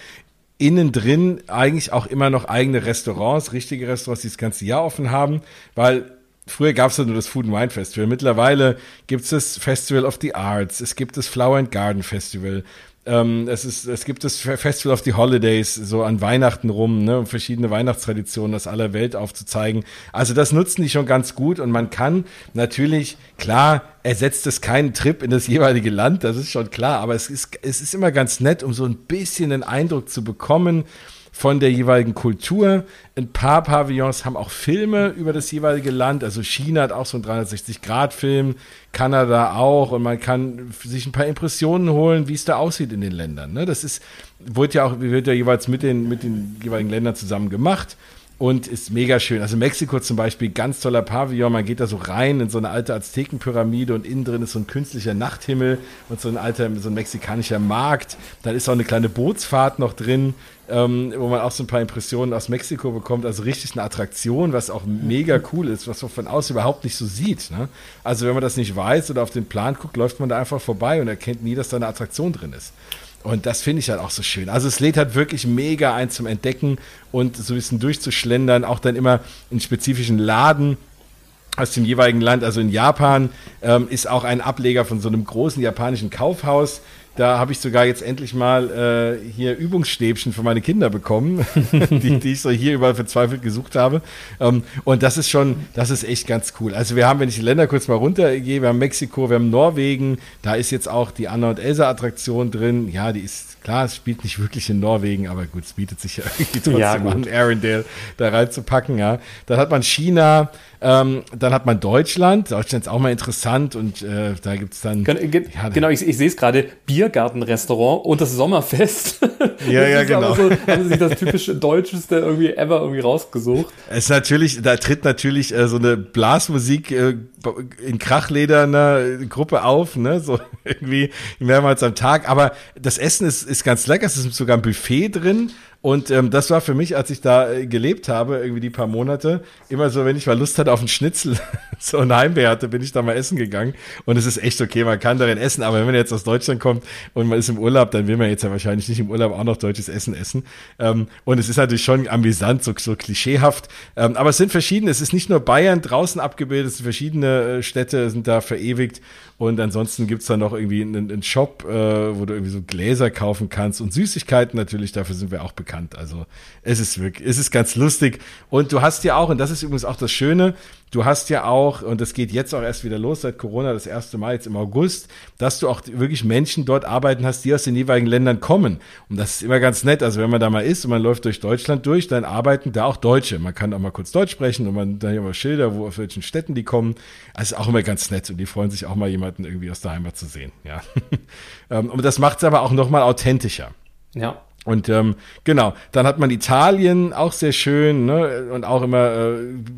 innen drin eigentlich auch immer noch eigene Restaurants, richtige Restaurants, die das ganze Jahr offen haben, weil Früher gab es ja nur das Food and Wine Festival. Mittlerweile gibt es das Festival of the Arts, es gibt das Flower and Garden Festival, ähm, es, ist, es gibt das Festival of the Holidays, so an Weihnachten rum, ne, um verschiedene Weihnachtstraditionen aus aller Welt aufzuzeigen. Also das nutzen die schon ganz gut und man kann natürlich, klar, ersetzt es keinen Trip in das jeweilige Land, das ist schon klar, aber es ist, es ist immer ganz nett, um so ein bisschen einen Eindruck zu bekommen, von der jeweiligen Kultur. Ein paar Pavillons haben auch Filme über das jeweilige Land. Also China hat auch so einen 360-Grad-Film, Kanada auch. Und man kann sich ein paar Impressionen holen, wie es da aussieht in den Ländern. Ne? Das ist, wird ja auch, wird ja jeweils mit den, mit den jeweiligen Ländern zusammen gemacht und ist mega schön. Also Mexiko zum Beispiel, ganz toller Pavillon. Man geht da so rein in so eine alte Aztekenpyramide und innen drin ist so ein künstlicher Nachthimmel und so ein alter, so ein mexikanischer Markt. Dann ist auch eine kleine Bootsfahrt noch drin, ähm, wo man auch so ein paar Impressionen aus Mexiko bekommt. Also richtig eine Attraktion, was auch mega cool ist, was man von außen überhaupt nicht so sieht. Ne? Also wenn man das nicht weiß oder auf den Plan guckt, läuft man da einfach vorbei und erkennt nie, dass da eine Attraktion drin ist. Und das finde ich halt auch so schön. Also es lädt halt wirklich mega ein zum Entdecken und so ein bisschen durchzuschlendern, auch dann immer in spezifischen Laden aus dem jeweiligen Land. Also in Japan ähm, ist auch ein Ableger von so einem großen japanischen Kaufhaus. Da habe ich sogar jetzt endlich mal äh, hier Übungsstäbchen für meine Kinder bekommen, die, die ich so hier überall verzweifelt gesucht habe. Ähm, und das ist schon, das ist echt ganz cool. Also wir haben, wenn ich die Länder kurz mal runtergehe, wir haben Mexiko, wir haben Norwegen, da ist jetzt auch die Anna und Elsa Attraktion drin. Ja, die ist klar, es spielt nicht wirklich in Norwegen, aber gut, es bietet sich ja irgendwie trotzdem ja, an, Arendelle da reinzupacken, ja. Dann hat man China, ähm, dann hat man Deutschland. Deutschland ist auch mal interessant und äh, da gibt's dann. Gen ja, genau, ich, ich sehe es gerade, Biergartenrestaurant und das Sommerfest. Ja, ja, genau. So, haben sie sich das typische Deutscheste irgendwie ever irgendwie rausgesucht. Es ist natürlich, da tritt natürlich äh, so eine Blasmusik äh, in krachlederner Gruppe auf, ne, so irgendwie mehrmals am Tag. Aber das Essen ist, ist ganz lecker. Es ist sogar ein Buffet drin und ähm, das war für mich, als ich da äh, gelebt habe, irgendwie die paar Monate, immer so, wenn ich mal Lust hatte auf einen Schnitzel, so ein Heimweh hatte, bin ich da mal essen gegangen. Und es ist echt okay, man kann darin essen, aber wenn man jetzt aus Deutschland kommt und man ist im Urlaub, dann will man jetzt ja wahrscheinlich nicht im Urlaub auch noch deutsches Essen essen. Ähm, und es ist natürlich schon amüsant, so, so klischeehaft. Ähm, aber es sind verschiedene, es ist nicht nur Bayern draußen abgebildet, es sind verschiedene äh, Städte sind da verewigt. Und ansonsten gibt's da noch irgendwie einen, einen Shop, äh, wo du irgendwie so Gläser kaufen kannst und Süßigkeiten natürlich, dafür sind wir auch bekannt. Also es ist wirklich, es ist ganz lustig. Und du hast ja auch, und das ist übrigens auch das Schöne, du hast ja auch, und das geht jetzt auch erst wieder los seit Corona, das erste Mal jetzt im August, dass du auch wirklich Menschen dort arbeiten hast, die aus den jeweiligen Ländern kommen. Und das ist immer ganz nett. Also wenn man da mal ist und man läuft durch Deutschland durch, dann arbeiten da auch Deutsche. Man kann auch mal kurz Deutsch sprechen und man dann mal Schilder, wo auf welchen Städten die kommen. Also auch immer ganz nett und die freuen sich auch mal jemanden irgendwie aus der Heimat zu sehen. Ja. Ähm, und das macht es aber auch nochmal authentischer. Ja. Und ähm, genau, dann hat man Italien, auch sehr schön, ne? und auch immer äh,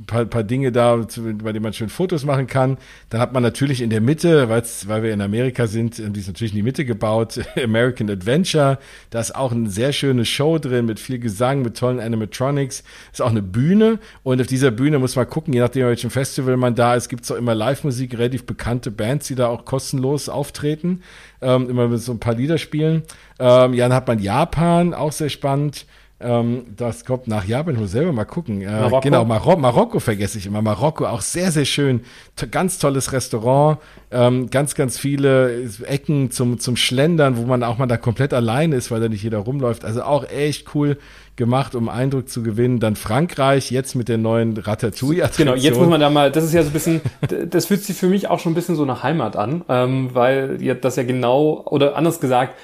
paar, paar Dinge da, bei denen man schön Fotos machen kann. Dann hat man natürlich in der Mitte, weil's, weil wir in Amerika sind, die ist natürlich in die Mitte gebaut, American Adventure. Da ist auch eine sehr schöne Show drin mit viel Gesang, mit tollen Animatronics. Ist auch eine Bühne und auf dieser Bühne muss man gucken, je nachdem, welchem Festival man da ist, gibt's auch immer Live-Musik, relativ bekannte Bands, die da auch kostenlos auftreten. Ähm, immer mit so ein paar Lieder spielen. Ähm, ja, dann hat man Japan, auch sehr spannend. Ähm, das kommt nach Japan, ich muss selber mal gucken. Äh, Marokko. Genau, Marok Marokko vergesse ich immer. Marokko auch sehr, sehr schön. T ganz tolles Restaurant. Ähm, ganz, ganz viele Ecken zum, zum Schlendern, wo man auch mal da komplett alleine ist, weil da nicht jeder rumläuft. Also auch echt cool gemacht, um Eindruck zu gewinnen. Dann Frankreich, jetzt mit der neuen Ratatouille-Attraktion. Genau, jetzt muss man da mal, das ist ja so ein bisschen, das fühlt sich für mich auch schon ein bisschen so nach Heimat an, ähm, weil das ja genau, oder anders gesagt,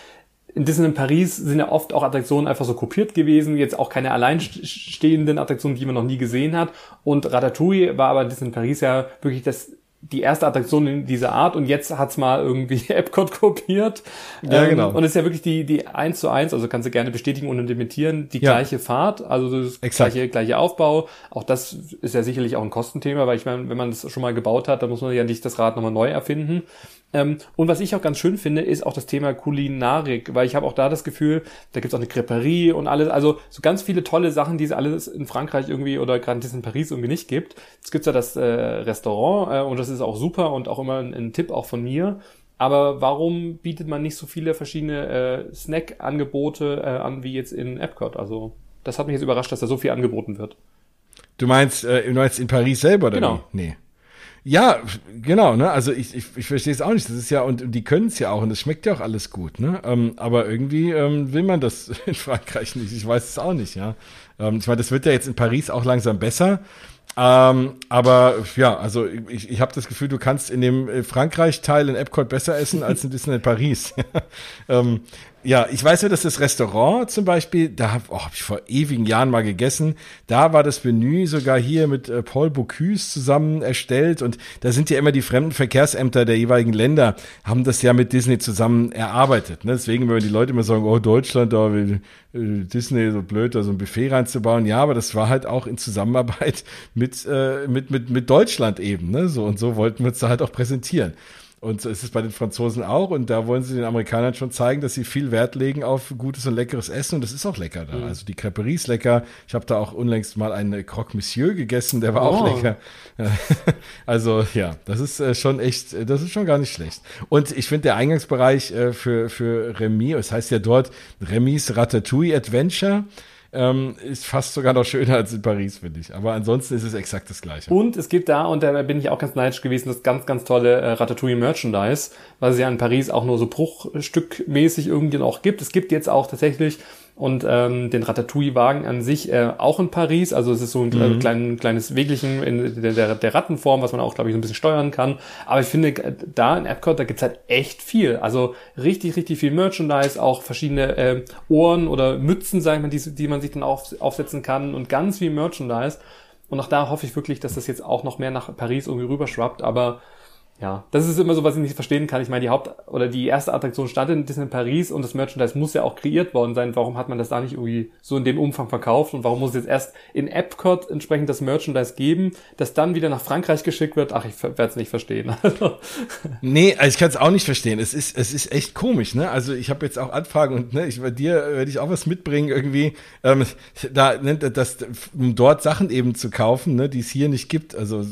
in Disneyland Paris sind ja oft auch Attraktionen einfach so kopiert gewesen, jetzt auch keine alleinstehenden Attraktionen, die man noch nie gesehen hat. Und Ratatouille war aber in Disneyland Paris ja wirklich das die erste Attraktion in dieser Art und jetzt hat's mal irgendwie Epcot kopiert. Ja, ähm, genau. Und es ist ja wirklich die, die eins zu eins, also kannst du gerne bestätigen und implementieren, die ja. gleiche Fahrt, also das Exakt. gleiche, gleiche Aufbau. Auch das ist ja sicherlich auch ein Kostenthema, weil ich meine, wenn man das schon mal gebaut hat, dann muss man ja nicht das Rad nochmal neu erfinden. Ähm, und was ich auch ganz schön finde, ist auch das Thema Kulinarik, weil ich habe auch da das Gefühl, da gibt's auch eine Creperie und alles, also so ganz viele tolle Sachen, die es alles in Frankreich irgendwie oder gerade in Paris irgendwie nicht gibt. Es gibt ja das äh, Restaurant äh, und das ist auch super und auch immer ein, ein, Tipp auch von mir. Aber warum bietet man nicht so viele verschiedene äh, Snack-Angebote äh, an wie jetzt in Epcot? Also das hat mich jetzt überrascht, dass da so viel angeboten wird. Du meinst, äh, du meinst in Paris selber oder genau. Wie? Nee. Ja, genau, ne? Also ich, ich, ich verstehe es auch nicht. Das ist ja, und die können es ja auch und es schmeckt ja auch alles gut, ne? Ähm, aber irgendwie ähm, will man das in Frankreich nicht. Ich weiß es auch nicht, ja. Ähm, ich meine, das wird ja jetzt in Paris auch langsam besser. Ähm, aber ja, also ich, ich habe das Gefühl, du kannst in dem äh, Frankreich-Teil in Epcot besser essen als in Disneyland Paris. ja, ich weiß ja, dass das Restaurant zum Beispiel, da habe oh, hab ich vor ewigen Jahren mal gegessen, da war das Menü sogar hier mit äh, Paul Bocuse zusammen erstellt und da sind ja immer die fremden Verkehrsämter der jeweiligen Länder, haben das ja mit Disney zusammen erarbeitet. Ne? Deswegen, wenn die Leute immer sagen, oh, Deutschland, da will äh, Disney so blöd, da so ein Buffet reinzubauen, ja, aber das war halt auch in Zusammenarbeit mit, äh, mit, mit, mit Deutschland eben, ne? So und so wollten wir uns da halt auch präsentieren. Und so ist es bei den Franzosen auch. Und da wollen sie den Amerikanern schon zeigen, dass sie viel Wert legen auf gutes und leckeres Essen. Und das ist auch lecker da. Mhm. Also die Creperie ist lecker. Ich habe da auch unlängst mal einen Croque Monsieur gegessen, der war oh. auch lecker. also ja, das ist äh, schon echt, äh, das ist schon gar nicht schlecht. Und ich finde der Eingangsbereich äh, für, für Remy, es heißt ja dort Remy's Ratatouille Adventure ähm, ist fast sogar noch schöner als in Paris, finde ich. Aber ansonsten ist es exakt das Gleiche. Und es gibt da, und da bin ich auch ganz neidisch gewesen, das ganz, ganz tolle äh, Ratatouille Merchandise, was es ja in Paris auch nur so bruchstückmäßig irgendwie noch gibt. Es gibt jetzt auch tatsächlich und ähm, den Ratatouille-Wagen an sich äh, auch in Paris. Also es ist so ein mhm. klein, kleines Weglichen in der, der, der Rattenform, was man auch, glaube ich, so ein bisschen steuern kann. Aber ich finde, da in Epcot, da gibt's halt echt viel. Also richtig, richtig viel Merchandise, auch verschiedene äh, Ohren oder Mützen, sagen wir, die, die man sich dann auf, aufsetzen kann und ganz viel Merchandise. Und auch da hoffe ich wirklich, dass das jetzt auch noch mehr nach Paris irgendwie rüberschwappt. Aber ja, das ist immer so, was ich nicht verstehen kann. Ich meine, die Haupt- oder die erste Attraktion stand in Disney Paris und das Merchandise muss ja auch kreiert worden sein. Warum hat man das da nicht irgendwie so in dem Umfang verkauft und warum muss es jetzt erst in Epcot entsprechend das Merchandise geben, das dann wieder nach Frankreich geschickt wird? Ach, ich werde es nicht verstehen. nee, also ich kann es auch nicht verstehen. Es ist, es ist echt komisch, ne? Also ich habe jetzt auch Anfragen und ne, ich bei dir werde ich auch was mitbringen irgendwie, ähm, da, ne, das, um dort Sachen eben zu kaufen, ne, die es hier nicht gibt. Also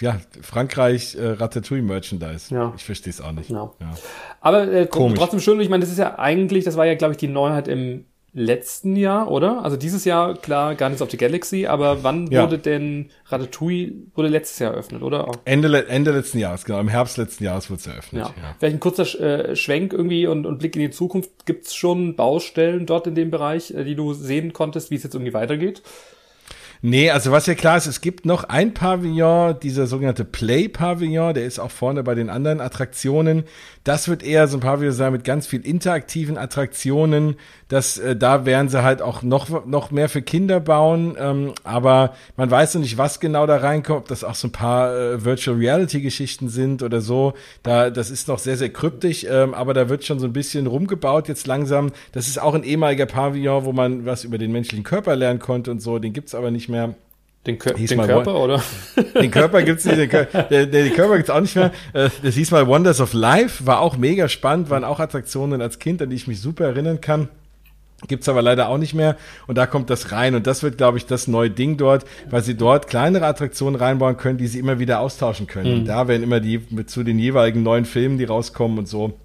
ja, Frankreich, äh, Ratatouille-Merchandise. Ja. Ich verstehe es auch nicht. Ja. ja. Aber äh, trotzdem schön, ich meine, das ist ja eigentlich, das war ja, glaube ich, die Neuheit im letzten Jahr, oder? Also dieses Jahr, klar, Guardians of the Galaxy, aber wann ja. wurde denn Ratatouille, wurde letztes Jahr eröffnet, oder? Ende, Ende letzten Jahres, genau. Im Herbst letzten Jahres wurde es eröffnet. Ja. ja. Vielleicht ein kurzer äh, Schwenk irgendwie und, und Blick in die Zukunft. Gibt es schon Baustellen dort in dem Bereich, äh, die du sehen konntest, wie es jetzt irgendwie weitergeht? Nee, also was ja klar ist, es gibt noch ein Pavillon, dieser sogenannte Play-Pavillon, der ist auch vorne bei den anderen Attraktionen. Das wird eher so ein Pavillon sein mit ganz viel interaktiven Attraktionen. Das, äh, da werden sie halt auch noch, noch mehr für Kinder bauen. Ähm, aber man weiß noch nicht, was genau da reinkommt, ob das auch so ein paar äh, Virtual Reality Geschichten sind oder so. Da, das ist noch sehr, sehr kryptisch, ähm, aber da wird schon so ein bisschen rumgebaut jetzt langsam. Das ist auch ein ehemaliger Pavillon, wo man was über den menschlichen Körper lernen konnte und so. Den gibt's aber nicht mehr. Den, Kör den Körper, oder? Den Körper gibt's nicht, den, Kör der, den Körper gibt's auch nicht mehr. Äh, das hieß mal Wonders of Life, war auch mega spannend, waren auch Attraktionen als Kind, an die ich mich super erinnern kann. Gibt's aber leider auch nicht mehr. Und da kommt das rein. Und das wird, glaube ich, das neue Ding dort, weil sie dort kleinere Attraktionen reinbauen können, die sie immer wieder austauschen können. Mhm. Und da werden immer die zu den jeweiligen neuen Filmen, die rauskommen und so,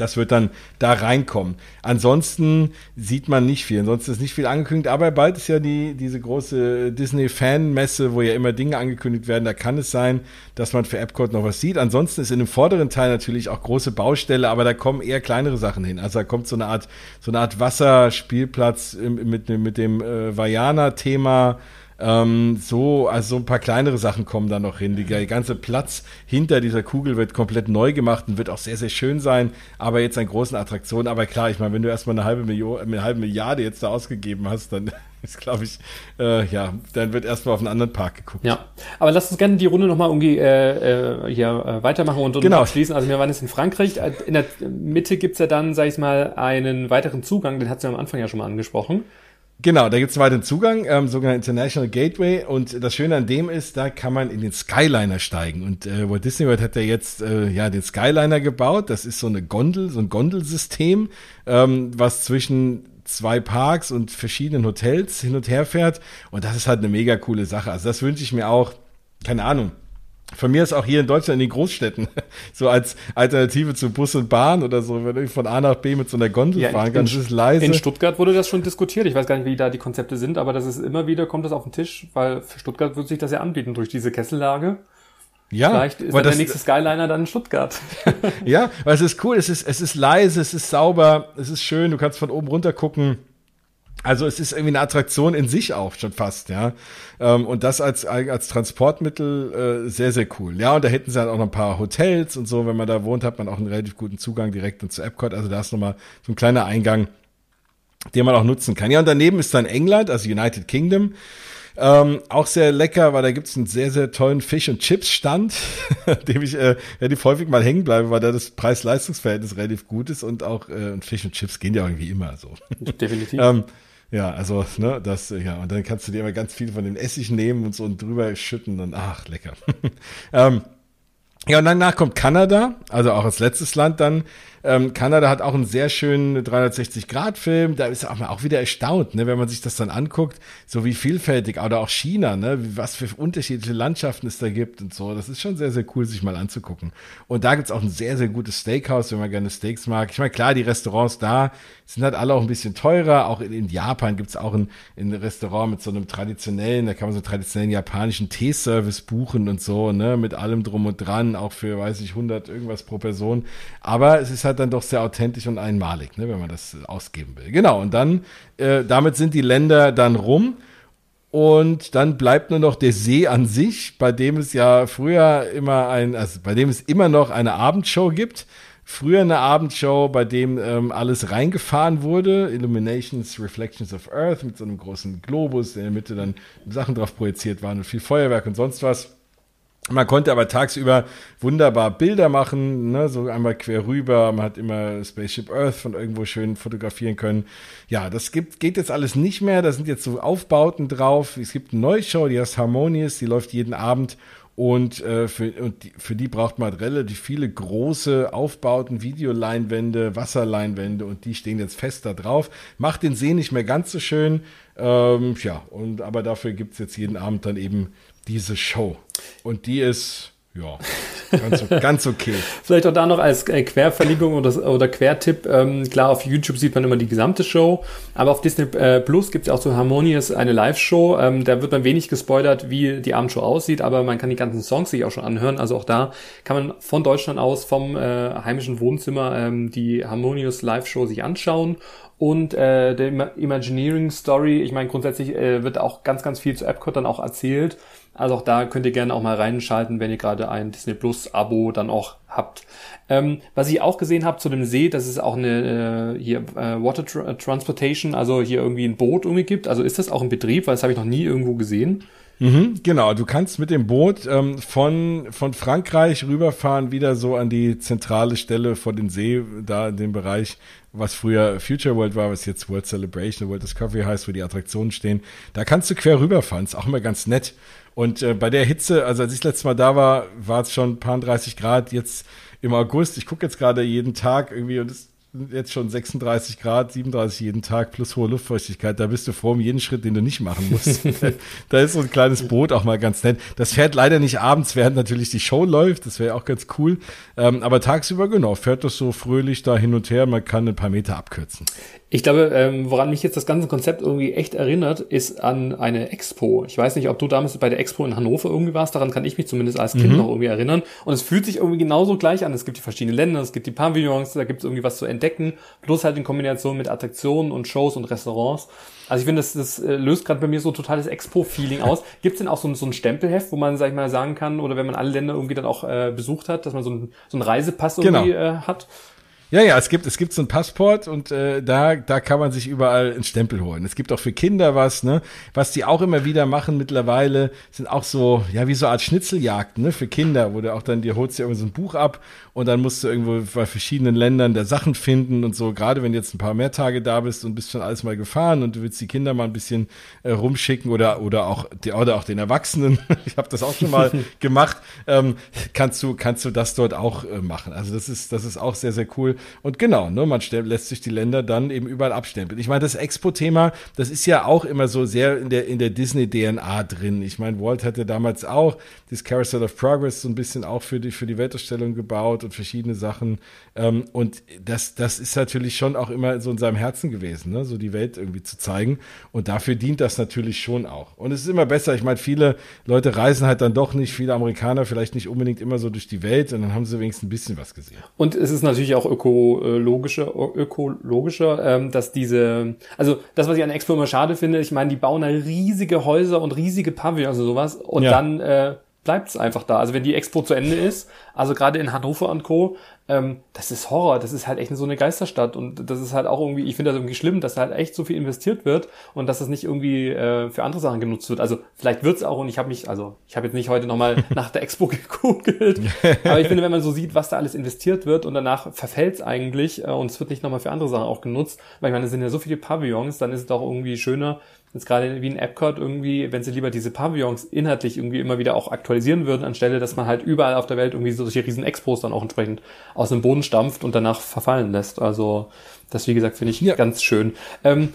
Das wird dann da reinkommen. Ansonsten sieht man nicht viel. Ansonsten ist nicht viel angekündigt. Aber bald ist ja die, diese große Disney-Fan-Messe, wo ja immer Dinge angekündigt werden. Da kann es sein, dass man für Epcot noch was sieht. Ansonsten ist in dem vorderen Teil natürlich auch große Baustelle, aber da kommen eher kleinere Sachen hin. Also da kommt so eine Art, so eine Art Wasserspielplatz mit, mit dem äh, Vajana-Thema ähm, so, also so ein paar kleinere Sachen kommen da noch hin. Der ganze Platz hinter dieser Kugel wird komplett neu gemacht und wird auch sehr, sehr schön sein, aber jetzt an großen Attraktionen. Aber klar, ich meine, wenn du erstmal eine halbe Million, eine halbe Milliarde jetzt da ausgegeben hast, dann ist, glaube ich, äh, ja, dann wird erstmal auf einen anderen Park geguckt. Ja, aber lass uns gerne die Runde nochmal irgendwie äh, äh, hier äh, weitermachen und, und genau. abschließen. Also wir waren jetzt in Frankreich. In der Mitte gibt's ja dann, sag ich mal, einen weiteren Zugang, den hat sie am Anfang ja schon mal angesprochen. Genau, da gibt es weiteren Zugang, ähm, sogenannter International Gateway. Und das Schöne an dem ist, da kann man in den Skyliner steigen. Und äh, Walt Disney World hat ja jetzt äh, ja den Skyliner gebaut. Das ist so eine Gondel, so ein Gondelsystem, ähm, was zwischen zwei Parks und verschiedenen Hotels hin und her fährt. Und das ist halt eine mega coole Sache. Also das wünsche ich mir auch. Keine Ahnung von mir ist auch hier in Deutschland in den Großstädten, so als Alternative zu Bus und Bahn oder so, wenn ich von A nach B mit so einer Gondel ja, fahren kann, das ist leise. In Stuttgart wurde das schon diskutiert. Ich weiß gar nicht, wie da die Konzepte sind, aber das ist immer wieder, kommt das auf den Tisch, weil für Stuttgart wird sich das ja anbieten durch diese Kessellage. Ja, vielleicht ist der nächste Skyliner dann in Stuttgart. ja, weil es ist cool, es ist, es ist leise, es ist sauber, es ist schön, du kannst von oben runter gucken. Also es ist irgendwie eine Attraktion in sich auch schon fast, ja. Ähm, und das als, als Transportmittel äh, sehr, sehr cool. Ja, und da hätten sie halt auch noch ein paar Hotels und so. Wenn man da wohnt, hat man auch einen relativ guten Zugang direkt zu Epcot. Also da ist nochmal so ein kleiner Eingang, den man auch nutzen kann. Ja, und daneben ist dann England, also United Kingdom. Ähm, auch sehr lecker, weil da gibt's einen sehr, sehr tollen Fish- und Chips-Stand, dem ich äh, relativ häufig mal hängen bleibe, weil da das Preis-Leistungs-Verhältnis relativ gut ist und auch äh, Fish und Chips gehen ja irgendwie immer so. Definitiv. ähm, ja, also, ne, das, ja, und dann kannst du dir immer ganz viel von dem Essig nehmen und so und drüber schütten und ach, lecker. ähm, ja, und danach kommt Kanada, also auch als letztes Land dann, ähm, Kanada hat auch einen sehr schönen 360-Grad-Film. Da ist man auch wieder erstaunt, ne, wenn man sich das dann anguckt, so wie vielfältig, oder auch China, ne, was für unterschiedliche Landschaften es da gibt und so. Das ist schon sehr, sehr cool, sich mal anzugucken. Und da gibt's auch ein sehr, sehr gutes Steakhouse, wenn man gerne Steaks mag. Ich meine, klar, die Restaurants da sind halt alle auch ein bisschen teurer. Auch in, in Japan gibt's auch ein, ein Restaurant mit so einem traditionellen, da kann man so einen traditionellen japanischen Teeservice buchen und so, ne, mit allem drum und dran, auch für, weiß ich, 100 irgendwas pro Person. Aber es ist halt halt dann doch sehr authentisch und einmalig, ne, wenn man das ausgeben will. Genau, und dann, äh, damit sind die Länder dann rum. Und dann bleibt nur noch der See an sich, bei dem es ja früher immer ein, also bei dem es immer noch eine Abendshow gibt. Früher eine Abendshow, bei dem ähm, alles reingefahren wurde. Illuminations, Reflections of Earth mit so einem großen Globus, in der Mitte dann Sachen drauf projiziert waren und viel Feuerwerk und sonst was. Man konnte aber tagsüber wunderbar Bilder machen, ne, so einmal quer rüber. Man hat immer Spaceship Earth von irgendwo schön fotografieren können. Ja, das gibt, geht jetzt alles nicht mehr. Da sind jetzt so Aufbauten drauf. Es gibt eine neue Show, die heißt Harmonious, die läuft jeden Abend. Und, äh, für, und die, für die braucht man relativ viele große Aufbauten, Videoleinwände, Wasserleinwände und die stehen jetzt fest da drauf. Macht den See nicht mehr ganz so schön. Ähm, ja, und aber dafür gibt's jetzt jeden Abend dann eben diese Show. Und die ist, ja, ganz, ganz okay. Vielleicht auch da noch als äh, Querverlinkung oder, oder Quertipp. Ähm, klar, auf YouTube sieht man immer die gesamte Show, aber auf Disney äh, Plus gibt es auch so Harmonious eine Live-Show. Ähm, da wird man wenig gespoilert, wie die Abendshow aussieht, aber man kann die ganzen Songs sich auch schon anhören. Also auch da kann man von Deutschland aus, vom äh, heimischen Wohnzimmer, ähm, die Harmonious Live-Show sich anschauen und äh, der Imagineering Story. Ich meine, grundsätzlich äh, wird auch ganz, ganz viel zu Epcot dann auch erzählt. Also auch da könnt ihr gerne auch mal reinschalten, wenn ihr gerade ein Disney Plus Abo dann auch habt. Ähm, was ich auch gesehen habe zu dem See, dass es auch eine äh, hier äh, Water Tra Transportation, also hier irgendwie ein Boot irgendwie gibt. Also ist das auch in Betrieb, weil das habe ich noch nie irgendwo gesehen. Mhm, genau, du kannst mit dem Boot ähm, von, von Frankreich rüberfahren, wieder so an die zentrale Stelle vor den See, da in dem Bereich, was früher Future World war, was jetzt World Celebration, World Discovery heißt, wo die Attraktionen stehen. Da kannst du quer rüberfahren, ist auch immer ganz nett. Und äh, bei der Hitze, also als ich letztes Mal da war, war es schon ein paar 30 Grad, jetzt im August. Ich gucke jetzt gerade jeden Tag irgendwie und es jetzt schon 36 Grad, 37 jeden Tag plus hohe Luftfeuchtigkeit. Da bist du froh um jeden Schritt, den du nicht machen musst. da ist so ein kleines Boot auch mal ganz nett. Das fährt leider nicht abends, während natürlich die Show läuft. Das wäre auch ganz cool. Ähm, aber tagsüber, genau, fährt das so fröhlich da hin und her. Man kann ein paar Meter abkürzen. Ich glaube, ähm, woran mich jetzt das ganze Konzept irgendwie echt erinnert, ist an eine Expo. Ich weiß nicht, ob du damals bei der Expo in Hannover irgendwie warst. Daran kann ich mich zumindest als Kind mhm. noch irgendwie erinnern. Und es fühlt sich irgendwie genauso gleich an. Es gibt die verschiedenen Länder, es gibt die Pavillons, da gibt es irgendwie was zu entdecken. Plus halt in Kombination mit Attraktionen und Shows und Restaurants. Also ich finde, das, das äh, löst gerade bei mir so totales Expo-Feeling aus. Gibt es denn auch so ein, so ein Stempelheft, wo man, sag ich mal, sagen kann, oder wenn man alle Länder irgendwie dann auch äh, besucht hat, dass man so, ein, so einen Reisepass irgendwie genau. äh, hat? Ja, ja, es gibt, es gibt so ein Passport und äh, da, da kann man sich überall einen Stempel holen. Es gibt auch für Kinder was, ne? Was die auch immer wieder machen mittlerweile, sind auch so, ja, wie so eine Art Schnitzeljagden, ne? Für Kinder, wo du auch dann, dir holst dir irgendwie so ein Buch ab und dann musst du irgendwo bei verschiedenen Ländern der Sachen finden und so. Gerade wenn du jetzt ein paar mehr Tage da bist und bist schon alles mal gefahren und du willst die Kinder mal ein bisschen äh, rumschicken oder, oder auch, die, oder auch den Erwachsenen. ich habe das auch schon mal gemacht. Ähm, kannst du, kannst du das dort auch äh, machen. Also das ist, das ist auch sehr, sehr cool. Und genau, ne, man lässt sich die Länder dann eben überall abstempeln. Ich meine, das Expo-Thema, das ist ja auch immer so sehr in der, in der Disney-DNA drin. Ich meine, Walt hatte damals auch das Carousel of Progress so ein bisschen auch für die, für die Weltausstellung gebaut und verschiedene Sachen. Ähm, und das, das ist natürlich schon auch immer so in seinem Herzen gewesen, ne? so die Welt irgendwie zu zeigen. Und dafür dient das natürlich schon auch. Und es ist immer besser. Ich meine, viele Leute reisen halt dann doch nicht, viele Amerikaner vielleicht nicht unbedingt immer so durch die Welt und dann haben sie wenigstens ein bisschen was gesehen. Und es ist natürlich auch ökologischer, ökologischer, ähm, dass diese, also das, was ich an Expo immer schade finde, ich meine, die bauen da riesige Häuser und riesige Pavillons und sowas und ja. dann äh, bleibt es einfach da. Also wenn die Expo zu Ende ist, also gerade in Hannover und Co., ähm, das ist Horror, das ist halt echt so eine Geisterstadt und das ist halt auch irgendwie, ich finde das irgendwie schlimm, dass halt echt so viel investiert wird und dass das nicht irgendwie äh, für andere Sachen genutzt wird. Also vielleicht wird's auch und ich habe mich, also ich habe jetzt nicht heute nochmal nach der Expo gegoogelt, aber ich finde, wenn man so sieht, was da alles investiert wird und danach verfällt's eigentlich äh, und es wird nicht nochmal für andere Sachen auch genutzt, weil ich meine, es sind ja so viele Pavillons, dann ist es doch irgendwie schöner, jetzt gerade wie in Epcot irgendwie, wenn sie lieber diese Pavillons inhaltlich irgendwie immer wieder auch aktualisieren würden, anstelle, dass man halt überall auf der Welt irgendwie solche riesen Expos dann auch entsprechend aus dem Boden stampft und danach verfallen lässt. Also das, wie gesagt, finde ich ja. ganz schön. Ähm,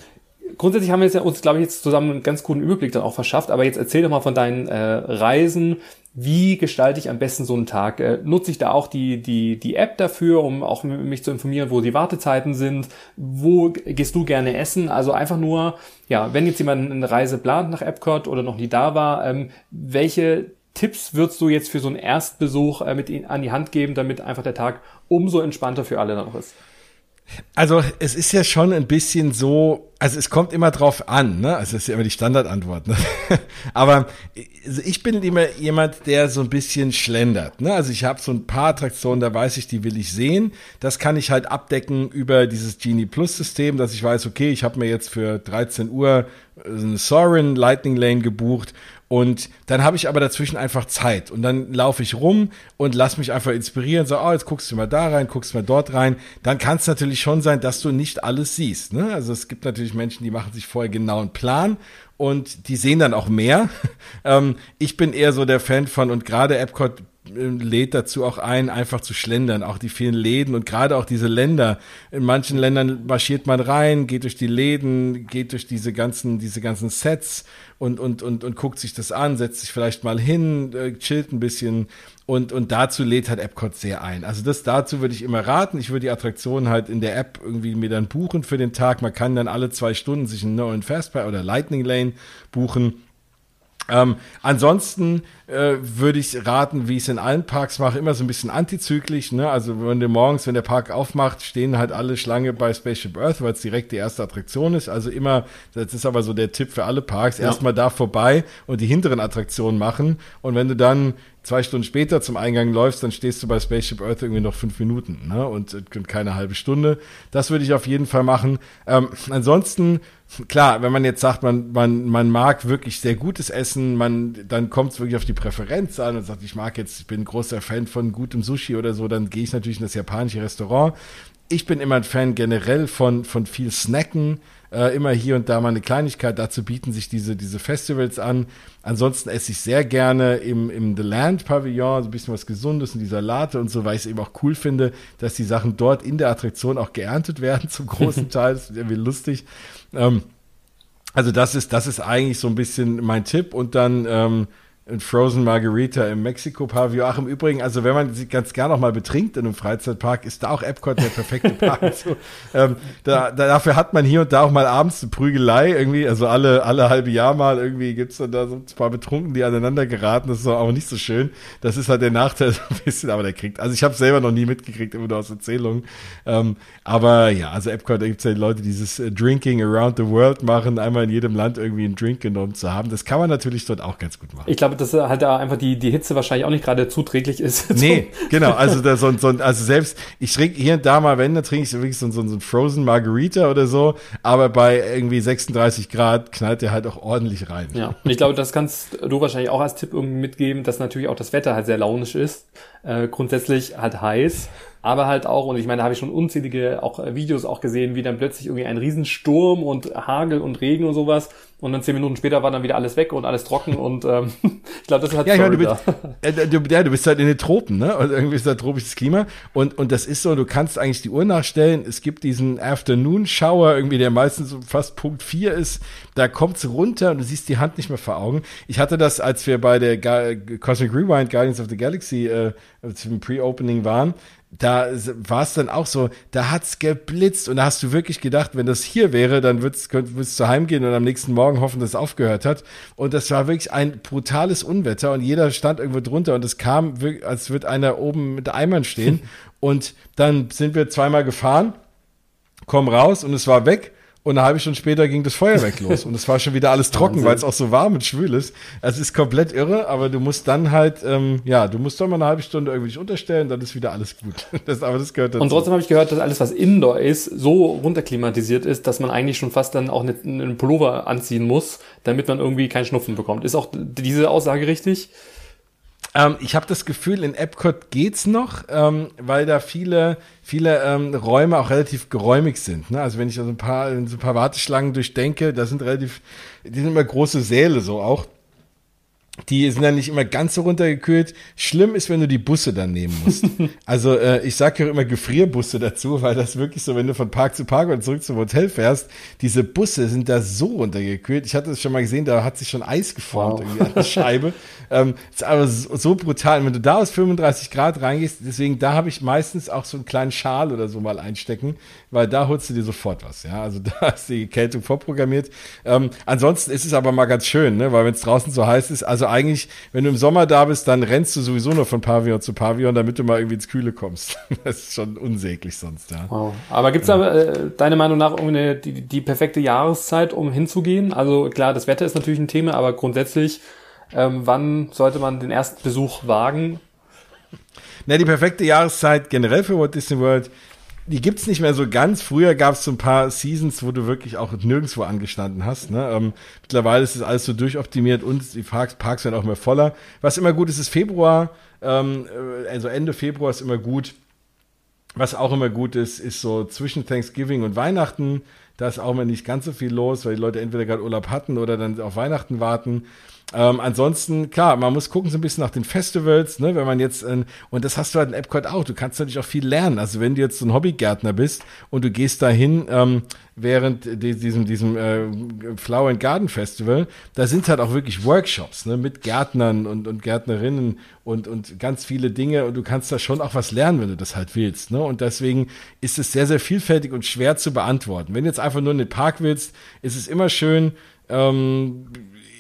grundsätzlich haben wir jetzt ja uns, glaube ich, jetzt zusammen einen ganz guten Überblick dann auch verschafft, aber jetzt erzähl doch mal von deinen äh, Reisen. Wie gestalte ich am besten so einen Tag? Äh, nutze ich da auch die, die, die App dafür, um auch mich zu informieren, wo die Wartezeiten sind? Wo gehst du gerne essen? Also einfach nur, ja, wenn jetzt jemand eine Reise plant nach Epcot oder noch nie da war, ähm, welche Tipps würdest du jetzt für so einen Erstbesuch äh, mit an die Hand geben, damit einfach der Tag umso entspannter für alle dann auch ist? Also es ist ja schon ein bisschen so, also es kommt immer drauf an, ne? Also es ist ja immer die Standardantwort, ne? Aber also ich bin immer jemand, der so ein bisschen schlendert, ne? Also ich habe so ein paar Attraktionen, da weiß ich, die will ich sehen. Das kann ich halt abdecken über dieses Genie Plus System, dass ich weiß, okay, ich habe mir jetzt für 13 Uhr eine Sorin Lightning Lane gebucht und dann habe ich aber dazwischen einfach Zeit. Und dann laufe ich rum und lass mich einfach inspirieren. So, oh, jetzt guckst du mal da rein, guckst mal dort rein. Dann kann es natürlich schon sein, dass du nicht alles siehst. Ne? Also es gibt natürlich Menschen, die machen sich vorher genau einen Plan und die sehen dann auch mehr. ähm, ich bin eher so der Fan von, und gerade Epcot lädt dazu auch ein, einfach zu schlendern, auch die vielen Läden und gerade auch diese Länder. In manchen Ländern marschiert man rein, geht durch die Läden, geht durch diese ganzen, diese ganzen Sets und, und, und, und guckt sich das an, setzt sich vielleicht mal hin, äh, chillt ein bisschen und, und dazu lädt halt Epcot sehr ein. Also das dazu würde ich immer raten. Ich würde die Attraktion halt in der App irgendwie mir dann buchen für den Tag. Man kann dann alle zwei Stunden sich einen neuen Fastpass oder Lightning Lane buchen ähm, ansonsten äh, würde ich raten, wie ich es in allen Parks mache, immer so ein bisschen antizyklisch. Ne? Also wenn du morgens, wenn der Park aufmacht, stehen halt alle Schlange bei Spaceship Earth, weil es direkt die erste Attraktion ist. Also immer, das ist aber so der Tipp für alle Parks, ja. erstmal da vorbei und die hinteren Attraktionen machen. Und wenn du dann zwei Stunden später zum Eingang läufst, dann stehst du bei Spaceship Earth irgendwie noch fünf Minuten ne? und, und keine halbe Stunde. Das würde ich auf jeden Fall machen. Ähm, ansonsten klar, wenn man jetzt sagt, man, man, man mag wirklich sehr gutes Essen, man, dann kommt es wirklich auf die Präferenz an und sagt, ich mag jetzt, ich bin großer Fan von gutem Sushi oder so, dann gehe ich natürlich in das japanische Restaurant. Ich bin immer ein Fan generell von, von viel Snacken. Äh, immer hier und da mal eine Kleinigkeit. Dazu bieten sich diese, diese Festivals an. Ansonsten esse ich sehr gerne im, im The Land Pavillon, so ein bisschen was Gesundes und die Salate und so, weil ich es eben auch cool finde, dass die Sachen dort in der Attraktion auch geerntet werden, zum großen Teil. Das ist irgendwie lustig. Ähm, also das ist, das ist eigentlich so ein bisschen mein Tipp und dann, ähm, ein Frozen Margarita im Mexiko-Pavillon. Ach, im Übrigen, also wenn man sich ganz gern noch mal betrinkt in einem Freizeitpark, ist da auch Epcot der perfekte Park. so, ähm, da, da, dafür hat man hier und da auch mal abends eine Prügelei irgendwie, also alle, alle halbe Jahr mal irgendwie gibt's dann da so ein paar Betrunken, die aneinander geraten. Das ist auch nicht so schön. Das ist halt der Nachteil so ein bisschen, aber der kriegt, also ich habe selber noch nie mitgekriegt, immer nur aus Erzählungen. Ähm, aber ja, also Epcot, da gibt's ja Leute, die dieses äh, Drinking around the world machen, einmal in jedem Land irgendwie einen Drink genommen zu haben. Das kann man natürlich dort auch ganz gut machen. Ich glaube, dass halt da einfach die, die Hitze wahrscheinlich auch nicht gerade zuträglich ist. Nee, genau. Also, da so, so, also selbst, ich trinke hier und da mal, wenn, da trinke ich wirklich so, so, so ein Frozen Margarita oder so, aber bei irgendwie 36 Grad knallt der halt auch ordentlich rein. Ja, und ich glaube, das kannst du wahrscheinlich auch als Tipp irgendwie mitgeben, dass natürlich auch das Wetter halt sehr launisch ist. Äh, grundsätzlich halt heiß aber halt auch, und ich meine, da habe ich schon unzählige auch äh, Videos auch gesehen, wie dann plötzlich irgendwie ein Riesensturm und Hagel und Regen und sowas und dann zehn Minuten später war dann wieder alles weg und alles trocken und ähm, ich glaube, das halt ja, ich meine, du, bist, äh, du, ja, du bist halt in den Tropen, ne? Und irgendwie ist da tropisches Klima und und das ist so, du kannst eigentlich die Uhr nachstellen. Es gibt diesen Afternoon Shower irgendwie, der meistens so fast Punkt vier ist. Da kommt's runter und du siehst die Hand nicht mehr vor Augen. Ich hatte das, als wir bei der Ga Cosmic Rewind Guardians of the Galaxy äh, zum Pre-Opening waren da war es dann auch so, da hat's geblitzt und da hast du wirklich gedacht, wenn das hier wäre, dann würdest, würdest du heimgehen und am nächsten Morgen hoffen, dass es aufgehört hat. Und das war wirklich ein brutales Unwetter und jeder stand irgendwo drunter und es kam, wirklich, als würde einer oben mit Eimern stehen. und dann sind wir zweimal gefahren, kommen raus und es war weg. Und eine halbe Stunde später ging das Feuerwerk los und es war schon wieder alles trocken, weil es auch so warm und schwül ist. Es ist komplett irre, aber du musst dann halt, ähm, ja, du musst doch mal eine halbe Stunde irgendwie dich unterstellen, dann ist wieder alles gut. Das, aber das gehört dazu. Und trotzdem habe ich gehört, dass alles, was Indoor ist, so runterklimatisiert ist, dass man eigentlich schon fast dann auch einen Pullover anziehen muss, damit man irgendwie keinen Schnupfen bekommt. Ist auch diese Aussage richtig? Ähm, ich habe das Gefühl, in Epcot geht's noch, ähm, weil da viele, viele ähm, Räume auch relativ geräumig sind. Ne? Also wenn ich so ein paar, so ein paar Warteschlangen durchdenke, da sind relativ, die sind immer große Säle so auch die sind dann nicht immer ganz so runtergekühlt. Schlimm ist, wenn du die Busse dann nehmen musst. also äh, ich sage ja immer Gefrierbusse dazu, weil das wirklich so, wenn du von Park zu Park und zurück zum Hotel fährst, diese Busse sind da so runtergekühlt. Ich hatte es schon mal gesehen, da hat sich schon Eis geformt wow. irgendwie an der Scheibe. ähm, ist aber so, so brutal. Und wenn du da aus 35 Grad reingehst, deswegen da habe ich meistens auch so einen kleinen Schal oder so mal einstecken, weil da holst du dir sofort was. Ja, also da ist die Kältung vorprogrammiert. Ähm, ansonsten ist es aber mal ganz schön, ne? weil wenn es draußen so heiß ist, also eigentlich, wenn du im Sommer da bist, dann rennst du sowieso nur von Pavillon zu Pavillon, damit du mal irgendwie ins Kühle kommst. das ist schon unsäglich sonst, ja. Wow. Aber gibt's ja. da äh, deiner Meinung nach eine, die, die perfekte Jahreszeit, um hinzugehen? Also klar, das Wetter ist natürlich ein Thema, aber grundsätzlich, ähm, wann sollte man den ersten Besuch wagen? Na, die perfekte Jahreszeit generell für Walt Disney World die gibt's nicht mehr so ganz. Früher gab's so ein paar Seasons, wo du wirklich auch nirgendwo angestanden hast. Ne? Ähm, mittlerweile ist es alles so durchoptimiert und die Parks, Parks werden auch mehr voller. Was immer gut ist, ist Februar. Ähm, äh, also Ende Februar ist immer gut. Was auch immer gut ist, ist so zwischen Thanksgiving und Weihnachten. Da ist auch immer nicht ganz so viel los, weil die Leute entweder gerade Urlaub hatten oder dann auf Weihnachten warten. Ähm, ansonsten, klar, man muss gucken so ein bisschen nach den Festivals, ne, wenn man jetzt, äh, und das hast du halt in Epcot auch, du kannst natürlich auch viel lernen. Also wenn du jetzt so ein Hobbygärtner bist und du gehst dahin, ähm, während diesem, diesem äh, Flower and Garden Festival, da sind halt auch wirklich Workshops, ne, mit Gärtnern und, und Gärtnerinnen und, und ganz viele Dinge und du kannst da schon auch was lernen, wenn du das halt willst, ne, und deswegen ist es sehr, sehr vielfältig und schwer zu beantworten. Wenn du jetzt einfach nur in den Park willst, ist es immer schön, ähm,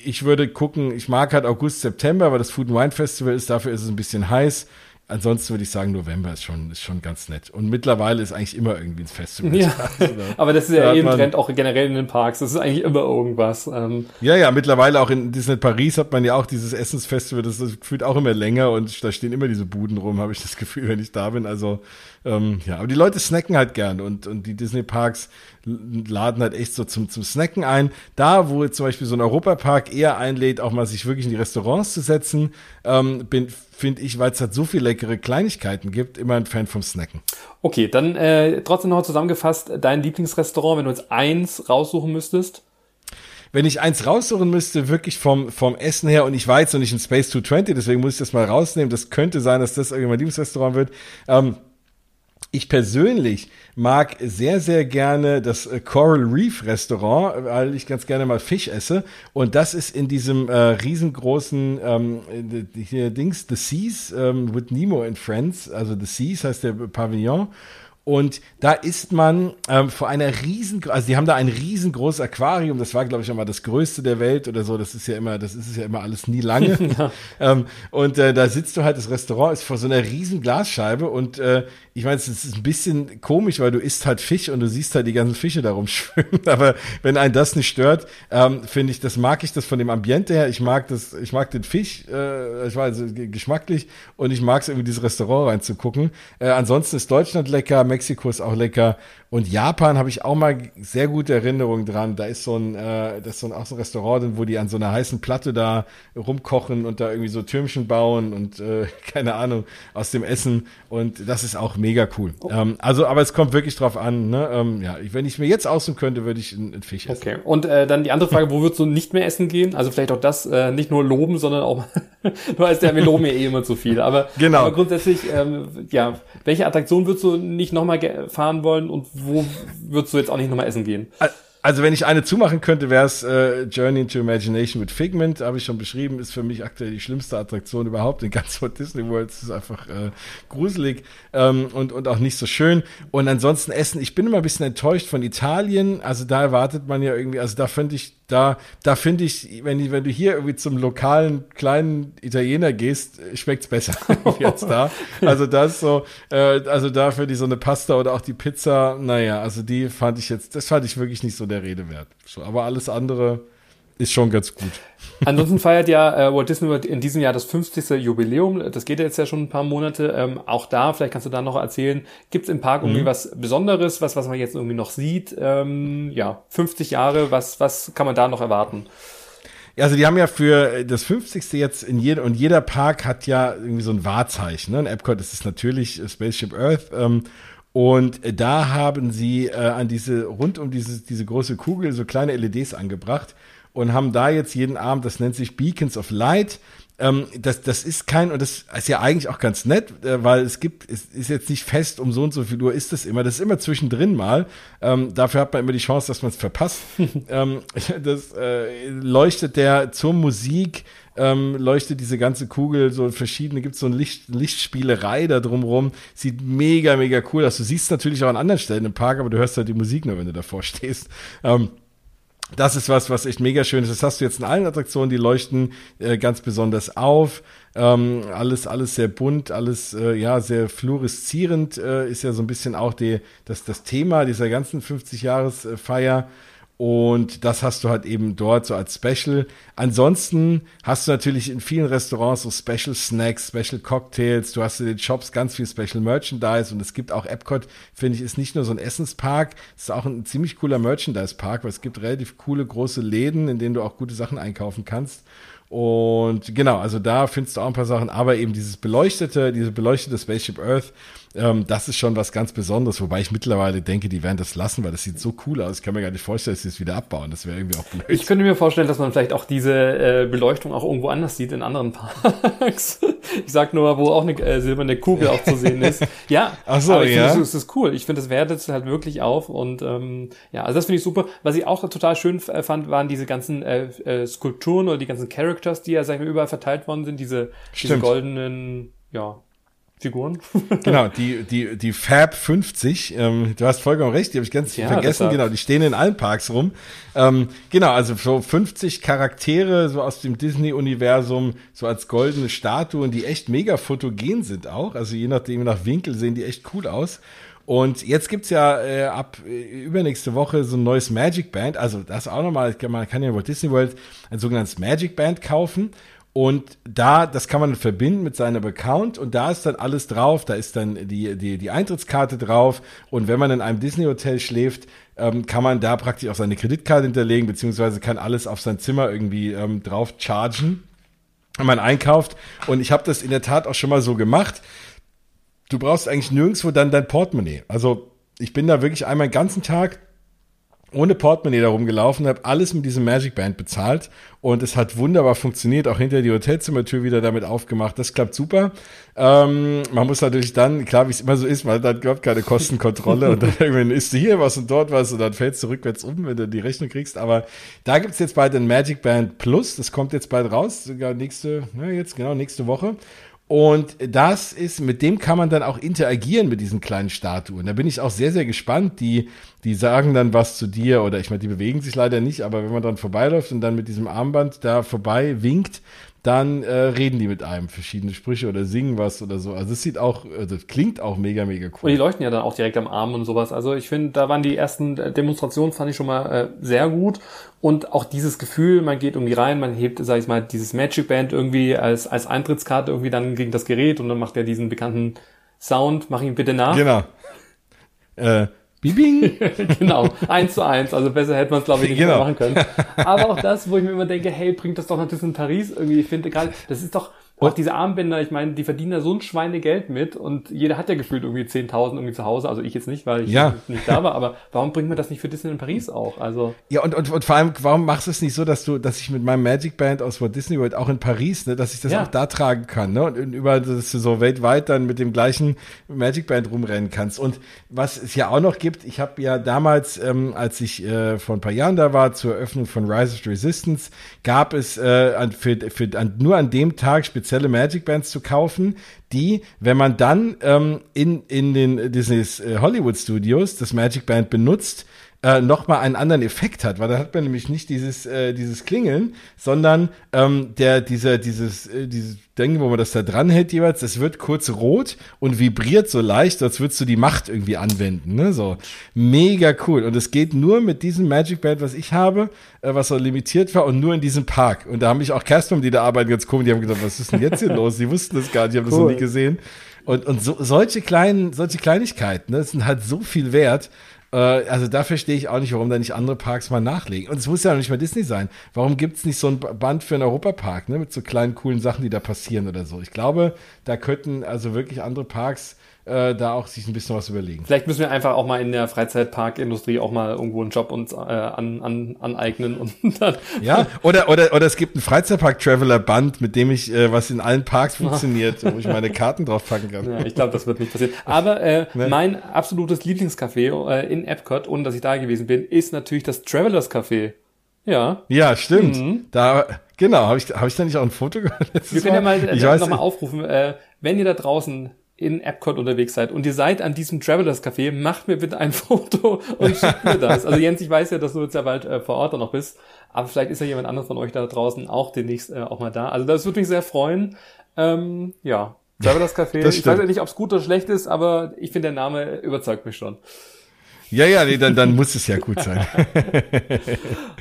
ich würde gucken, ich mag halt August, September, aber das Food and Wine Festival ist, dafür ist es ein bisschen heiß. Ansonsten würde ich sagen, November ist schon, ist schon ganz nett. Und mittlerweile ist eigentlich immer irgendwie ein Festival. Ja, also aber das ist ja eben Trend auch generell in den Parks. Das ist eigentlich immer irgendwas. Ähm. Ja, ja, mittlerweile auch in Disney Paris hat man ja auch dieses Essensfestival. Das, das fühlt auch immer länger und da stehen immer diese Buden rum, habe ich das Gefühl, wenn ich da bin. Also ähm, ja, aber die Leute snacken halt gern und, und die Disney-Parks laden halt echt so zum, zum Snacken ein. Da, wo zum Beispiel so ein Europapark eher einlädt, auch mal sich wirklich in die Restaurants zu setzen, ähm, bin, finde ich, weil es halt so viele leckere Kleinigkeiten gibt, immer ein Fan vom Snacken. Okay, dann äh, trotzdem noch zusammengefasst, dein Lieblingsrestaurant, wenn du jetzt eins raussuchen müsstest? wenn ich eins raussuchen müsste, wirklich vom, vom Essen her, und ich war jetzt noch nicht in Space 220, deswegen muss ich das mal rausnehmen. Das könnte sein, dass das irgendwie mein Lieblingsrestaurant wird. Ähm, ich persönlich mag sehr, sehr gerne das äh, Coral Reef Restaurant, weil ich ganz gerne mal Fisch esse. Und das ist in diesem äh, riesengroßen ähm, hier Dings, The Seas ähm, with Nemo and Friends. Also The Seas heißt der Pavillon. Und da ist man ähm, vor einer riesen, also die haben da ein riesengroßes Aquarium, das war, glaube ich, einmal das größte der Welt oder so. Das ist ja immer, das ist es ja immer alles nie lange. ja. ähm, und äh, da sitzt du halt, das Restaurant ist vor so einer riesen Glasscheibe und äh, ich meine, es ist ein bisschen komisch, weil du isst halt Fisch und du siehst halt die ganzen Fische darum schwimmen. Aber wenn einen das nicht stört, ähm, finde ich, das mag ich das von dem Ambiente her. Ich mag das, ich mag den Fisch, äh, ich weiß, geschmacklich und ich mag es irgendwie dieses Restaurant reinzugucken. Äh, ansonsten ist Deutschland lecker, Mexiko ist auch lecker und Japan habe ich auch mal sehr gute Erinnerungen dran. Da ist so ein, äh, das ist so ein, auch so ein Restaurant, wo die an so einer heißen Platte da rumkochen und da irgendwie so Türmchen bauen und äh, keine Ahnung aus dem Essen. Und das ist auch mega cool. Oh. Ähm, also, aber es kommt wirklich drauf an. Ne? Ähm, ja, wenn ich mir jetzt aussuchen könnte, würde ich einen, einen Fisch essen. Okay. Und äh, dann die andere Frage: Wo würdest du nicht mehr essen gehen? Also vielleicht auch das äh, nicht nur loben, sondern auch nur als der wir loben ja eh immer zu viel. Aber, genau. aber grundsätzlich, ähm, ja, welche Attraktion würdest du nicht nochmal fahren wollen und wo würdest du jetzt auch nicht nochmal essen gehen? Also wenn ich eine zumachen könnte, wäre es äh, Journey into Imagination mit Figment, habe ich schon beschrieben, ist für mich aktuell die schlimmste Attraktion überhaupt in ganz Walt Disney World. Es ist einfach äh, gruselig ähm, und, und auch nicht so schön. Und ansonsten Essen, ich bin immer ein bisschen enttäuscht von Italien. Also da erwartet man ja irgendwie, also da finde ich, da, da finde ich, wenn, wenn du hier irgendwie zum lokalen kleinen Italiener gehst, schmeckt's besser jetzt da. Also das so, äh, also da finde ich so eine Pasta oder auch die Pizza, naja, also die fand ich jetzt, das fand ich wirklich nicht so der Rede wert. So, aber alles andere ist schon ganz gut. Ansonsten feiert ja äh, Walt Disney World in diesem Jahr das 50. Jubiläum. Das geht ja jetzt ja schon ein paar Monate. Ähm, auch da, vielleicht kannst du da noch erzählen, gibt es im Park irgendwie mhm. was Besonderes, was, was man jetzt irgendwie noch sieht? Ähm, ja, 50 Jahre, was, was kann man da noch erwarten? Ja, also die haben ja für das 50. jetzt in jeder, und jeder Park hat ja irgendwie so ein Wahrzeichen. Ne? In Epcot ist es natürlich Spaceship Earth. Ähm, und da haben sie äh, an diese, rund um diese, diese große Kugel so kleine LEDs angebracht und haben da jetzt jeden Abend, das nennt sich Beacons of Light. Ähm, das, das ist kein, und das ist ja eigentlich auch ganz nett, äh, weil es gibt, es ist jetzt nicht fest, um so und so viel Uhr ist das immer, das ist immer zwischendrin mal. Ähm, dafür hat man immer die Chance, dass man es verpasst. ähm, das äh, leuchtet der zur Musik, ähm, leuchtet diese ganze Kugel so verschiedene, gibt so eine Licht, Lichtspielerei da drumrum. Sieht mega, mega cool aus. Du siehst natürlich auch an anderen Stellen im Park, aber du hörst halt die Musik nur, wenn du davor stehst. Ähm, das ist was, was echt mega schön ist. Das hast du jetzt in allen Attraktionen, die leuchten äh, ganz besonders auf. Ähm, alles, alles sehr bunt, alles äh, ja sehr fluoreszierend äh, ist ja so ein bisschen auch die, das, das Thema dieser ganzen 50-Jahres-Feier. Und das hast du halt eben dort so als Special. Ansonsten hast du natürlich in vielen Restaurants so Special Snacks, Special Cocktails. Du hast in den Shops ganz viel Special Merchandise und es gibt auch Epcot, finde ich, ist nicht nur so ein Essenspark, es ist auch ein ziemlich cooler Merchandise-Park, weil es gibt relativ coole große Läden, in denen du auch gute Sachen einkaufen kannst. Und genau, also da findest du auch ein paar Sachen, aber eben dieses beleuchtete, diese beleuchtete Spaceship Earth, ähm, das ist schon was ganz Besonderes, wobei ich mittlerweile denke, die werden das lassen, weil das sieht so cool aus. Ich kann mir gar nicht vorstellen, dass sie es wieder abbauen. Das wäre irgendwie auch blöd. Ich könnte mir vorstellen, dass man vielleicht auch diese äh, Beleuchtung auch irgendwo anders sieht in anderen Parks. ich sag nur, wo auch eine äh, silberne Kugel auch zu sehen ist. Ja, Ach so, aber ich ja. finde, das ist cool. Ich finde, das wertet halt wirklich auf und ähm, ja, also das finde ich super. Was ich auch total schön äh, fand, waren diese ganzen äh, äh, Skulpturen oder die ganzen Characters, die ja, sag ich mal, überall verteilt worden sind. Diese, diese goldenen, ja, Figuren. genau, die, die, die Fab 50, ähm, du hast vollkommen recht, die habe ich ganz ja, vergessen, genau, die stehen in allen Parks rum. Ähm, genau, also so 50 Charaktere so aus dem Disney-Universum, so als goldene Statuen, die echt mega fotogen sind auch, also je nachdem, nach Winkel sehen die echt cool aus. Und jetzt gibt's ja äh, ab äh, übernächste Woche so ein neues Magic Band. Also das auch nochmal, man kann ja in Walt Disney World ein sogenanntes Magic Band kaufen. Und da, das kann man verbinden mit seinem Account und da ist dann alles drauf. Da ist dann die, die, die Eintrittskarte drauf. Und wenn man in einem Disney-Hotel schläft, ähm, kann man da praktisch auch seine Kreditkarte hinterlegen, beziehungsweise kann alles auf sein Zimmer irgendwie ähm, drauf chargen. man einkauft. Und ich habe das in der Tat auch schon mal so gemacht. Du brauchst eigentlich nirgendwo dann dein Portemonnaie. Also ich bin da wirklich einmal den ganzen Tag ohne Portemonnaie da rumgelaufen, habe alles mit diesem Magic Band bezahlt und es hat wunderbar funktioniert, auch hinter die Hotelzimmertür wieder damit aufgemacht. Das klappt super. Ähm, man muss natürlich dann, klar, wie es immer so ist, man hat überhaupt keine Kostenkontrolle und dann irgendwann isst du hier was und dort was und dann fällst du rückwärts um, wenn du die Rechnung kriegst. Aber da gibt's jetzt bald ein Magic Band Plus, das kommt jetzt bald raus, sogar nächste, ja, jetzt genau nächste Woche. Und das ist, mit dem kann man dann auch interagieren mit diesen kleinen Statuen. Da bin ich auch sehr, sehr gespannt. Die, die sagen dann was zu dir oder ich meine, die bewegen sich leider nicht, aber wenn man dann vorbeiläuft und dann mit diesem Armband da vorbei winkt, dann äh, reden die mit einem verschiedene Sprüche oder singen was oder so. Also es sieht auch, also klingt auch mega, mega cool. Und die leuchten ja dann auch direkt am Arm und sowas. Also ich finde, da waren die ersten äh, Demonstrationen, fand ich schon mal äh, sehr gut. Und auch dieses Gefühl, man geht irgendwie rein, man hebt, sag ich mal, dieses Magic Band irgendwie als, als Eintrittskarte irgendwie dann gegen das Gerät und dann macht er diesen bekannten Sound, mach ihn bitte nach. Genau. Äh, Bibing. genau, eins zu eins. Also besser hätte man es, glaube ich, nicht genau. machen können. Aber auch das, wo ich mir immer denke, hey, bringt das doch noch das in Paris irgendwie. Ich finde gerade, das ist doch, und auch diese Armbänder, ich meine, die verdienen da so ein Schweinegeld mit und jeder hat ja gefühlt irgendwie 10.000 irgendwie zu Hause. Also ich jetzt nicht, weil ich ja. nicht da war, aber warum bringt man das nicht für Disney in Paris auch? Also ja, und, und, und vor allem, warum machst du es nicht so, dass du, dass ich mit meinem Magic Band aus Walt Disney World auch in Paris, ne, dass ich das ja. auch da tragen kann, ne? Und über das so weltweit dann mit dem gleichen Magic Band rumrennen kannst. Und was es ja auch noch gibt, ich habe ja damals, ähm, als ich äh, vor ein paar Jahren da war, zur Eröffnung von Rise of the Resistance, gab es äh, an, für, für, an, nur an dem Tag spezielle Magic Bands zu kaufen, die, wenn man dann ähm, in, in den Disney's äh, Hollywood Studios das Magic Band benutzt, äh, nochmal einen anderen Effekt hat, weil da hat man nämlich nicht dieses, äh, dieses Klingeln, sondern ähm, der, dieser, dieses, äh, dieses Ding, wo man das da dran hält jeweils, das wird kurz rot und vibriert so leicht, als würdest du die Macht irgendwie anwenden. Ne? So mega cool. Und es geht nur mit diesem Magic Band, was ich habe, äh, was so limitiert war und nur in diesem Park. Und da haben mich auch Casper, die da arbeiten, ganz komisch, die haben gesagt, was ist denn jetzt hier los? Die wussten das gar nicht, die haben cool. das noch nie gesehen. Und, und so, solche kleinen, solche Kleinigkeiten, ne, das sind halt so viel wert. Äh, also da verstehe ich auch nicht, warum da nicht andere Parks mal nachlegen. Und es muss ja noch nicht mal Disney sein. Warum gibt es nicht so ein Band für einen Europapark, ne, mit so kleinen, coolen Sachen, die da passieren oder so? Ich glaube, da könnten also wirklich andere Parks äh, da auch sich ein bisschen was überlegen. Vielleicht müssen wir einfach auch mal in der Freizeitparkindustrie auch mal irgendwo einen Job uns äh, an, an, aneignen und dann. Ja, oder, oder, oder es gibt ein Freizeitpark-Traveler-Band, mit dem ich, äh, was in allen Parks funktioniert, wo ich meine Karten drauf packen kann. Ja, ich glaube, das wird nicht passieren. Aber äh, ne? mein absolutes Lieblingscafé äh, in Epcot, ohne dass ich da gewesen bin, ist natürlich das Travelers Café. Ja. Ja, stimmt. Mhm. Da, genau, habe ich, hab ich da nicht auch ein Foto gemacht? Wir können ja mal äh, nochmal aufrufen, äh, wenn ihr da draußen in Epcot unterwegs seid und ihr seid an diesem Travelers Café, macht mir bitte ein Foto und schickt mir das. Also Jens, ich weiß ja, dass du jetzt ja bald äh, vor Ort noch bist, aber vielleicht ist ja jemand anderes von euch da draußen auch demnächst äh, auch mal da. Also das würde mich sehr freuen. Ähm, ja, Travelers Café. ich weiß ja nicht, ob es gut oder schlecht ist, aber ich finde, der Name überzeugt mich schon. Ja, ja, nee, dann, dann muss es ja gut sein.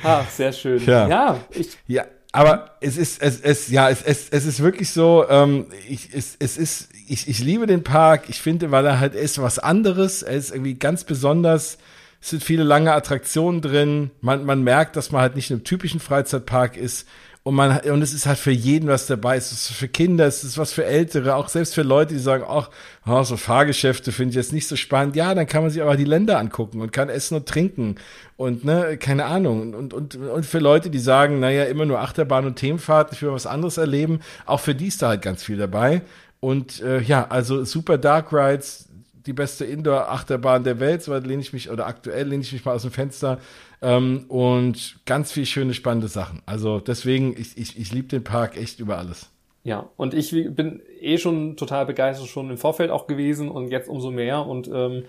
Ach, sehr schön. Ja, ja ich. Ja, aber es ist, es, es, ja, es, es, es ist wirklich so, ähm, ich, es, es ist, ich, ich liebe den Park. Ich finde, weil er halt ist was anderes. Er ist irgendwie ganz besonders. Es sind viele lange Attraktionen drin. Man, man merkt, dass man halt nicht in einem typischen Freizeitpark ist. Und man, und es ist halt für jeden was dabei. Es ist für Kinder, es ist was für Ältere, auch selbst für Leute, die sagen, ach, oh, so Fahrgeschäfte finde ich jetzt nicht so spannend. Ja, dann kann man sich aber die Länder angucken und kann essen und trinken. Und, ne, keine Ahnung. Und, und, und für Leute, die sagen, naja, immer nur Achterbahn und Themenfahrt, ich will was anderes erleben, auch für die ist da halt ganz viel dabei. Und äh, ja, also super Dark Rides, die beste Indoor-Achterbahn der Welt, so lehne ich mich, oder aktuell lehne ich mich mal aus dem Fenster. Ähm, und ganz viel schöne, spannende Sachen. Also deswegen, ich, ich, ich liebe den Park echt über alles. Ja, und ich bin eh schon total begeistert, schon im Vorfeld auch gewesen und jetzt umso mehr. Und ähm,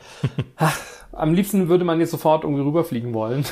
am liebsten würde man jetzt sofort irgendwie rüberfliegen wollen.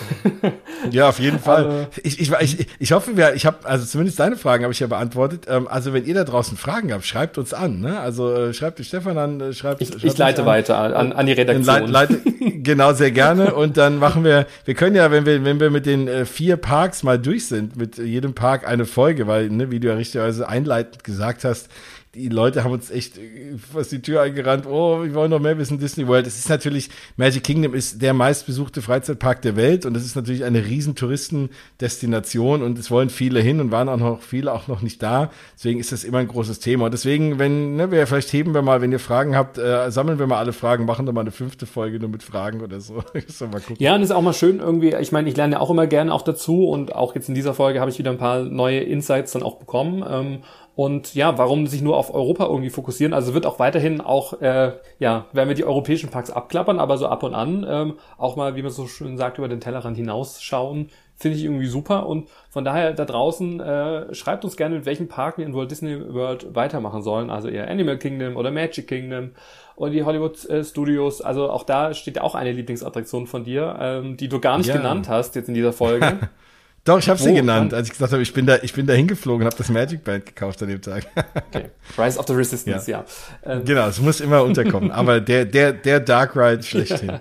ja, auf jeden Fall. Also, ich, ich, ich, ich hoffe, wir, ich habe, also zumindest deine Fragen habe ich ja beantwortet. Ähm, also wenn ihr da draußen Fragen habt, schreibt uns an. Ne? Also äh, schreibt die Stefan an, äh, schreibt. Ich, schreibt ich leite an. weiter an, an die Redaktion. Leite, genau, sehr gerne. Und dann machen wir, wir können ja, wenn wir, wenn wir mit den äh, vier Parks mal durch sind, mit jedem Park eine Folge, weil, ne, wie du ja richtigerweise einleitend gesagt hast, die Leute haben uns echt äh, fast die Tür eingerannt. Oh, wir wollen noch mehr wissen, Disney World. Es ist natürlich, Magic Kingdom ist der meistbesuchte Freizeitpark der Welt und es ist natürlich eine riesen Touristendestination und es wollen viele hin und waren auch noch viele auch noch nicht da. Deswegen ist das immer ein großes Thema. Und deswegen, wenn, ne, wir vielleicht heben wir mal, wenn ihr Fragen habt, äh, sammeln wir mal alle Fragen, machen dann mal eine fünfte Folge nur mit Fragen oder so. mal ja, und ist auch mal schön irgendwie, ich meine, ich lerne ja auch immer gerne auch dazu und auch jetzt in dieser Folge habe ich wieder ein paar neue Insights dann auch bekommen. Ähm, und ja, warum sich nur auf Europa irgendwie fokussieren? Also wird auch weiterhin auch, äh, ja, werden wir die europäischen Parks abklappern, aber so ab und an ähm, auch mal, wie man so schön sagt, über den Tellerrand hinausschauen, finde ich irgendwie super. Und von daher da draußen äh, schreibt uns gerne, mit welchem Park wir in Walt Disney World weitermachen sollen. Also eher Animal Kingdom oder Magic Kingdom oder die Hollywood äh, Studios. Also auch da steht auch eine Lieblingsattraktion von dir, ähm, die du gar nicht ja. genannt hast jetzt in dieser Folge. Doch, ich habe sie genannt, als ich gesagt habe, ich bin da, ich bin da hingeflogen und habe das Magic Band gekauft an dem Tag. okay. Rise of the Resistance, ja. ja. Ähm. Genau, es muss immer unterkommen. aber der, der, der Dark Ride schlechthin. ja,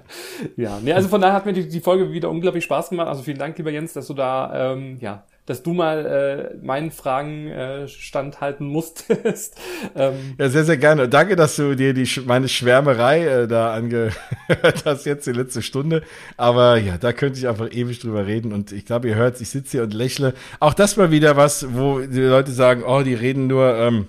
ja. Nee, also von daher hat mir die, die Folge wieder unglaublich Spaß gemacht. Also vielen Dank, lieber Jens, dass du da ähm, ja dass du mal äh, meinen Fragen äh, standhalten musstest. ähm, ja, sehr, sehr gerne. Danke, dass du dir die meine Schwärmerei äh, da angehört hast, jetzt die letzte Stunde. Aber ja, da könnte ich einfach ewig drüber reden. Und ich glaube, ihr hört, ich sitze hier und lächle. Auch das mal wieder was, wo die Leute sagen, oh, die reden nur. Ähm,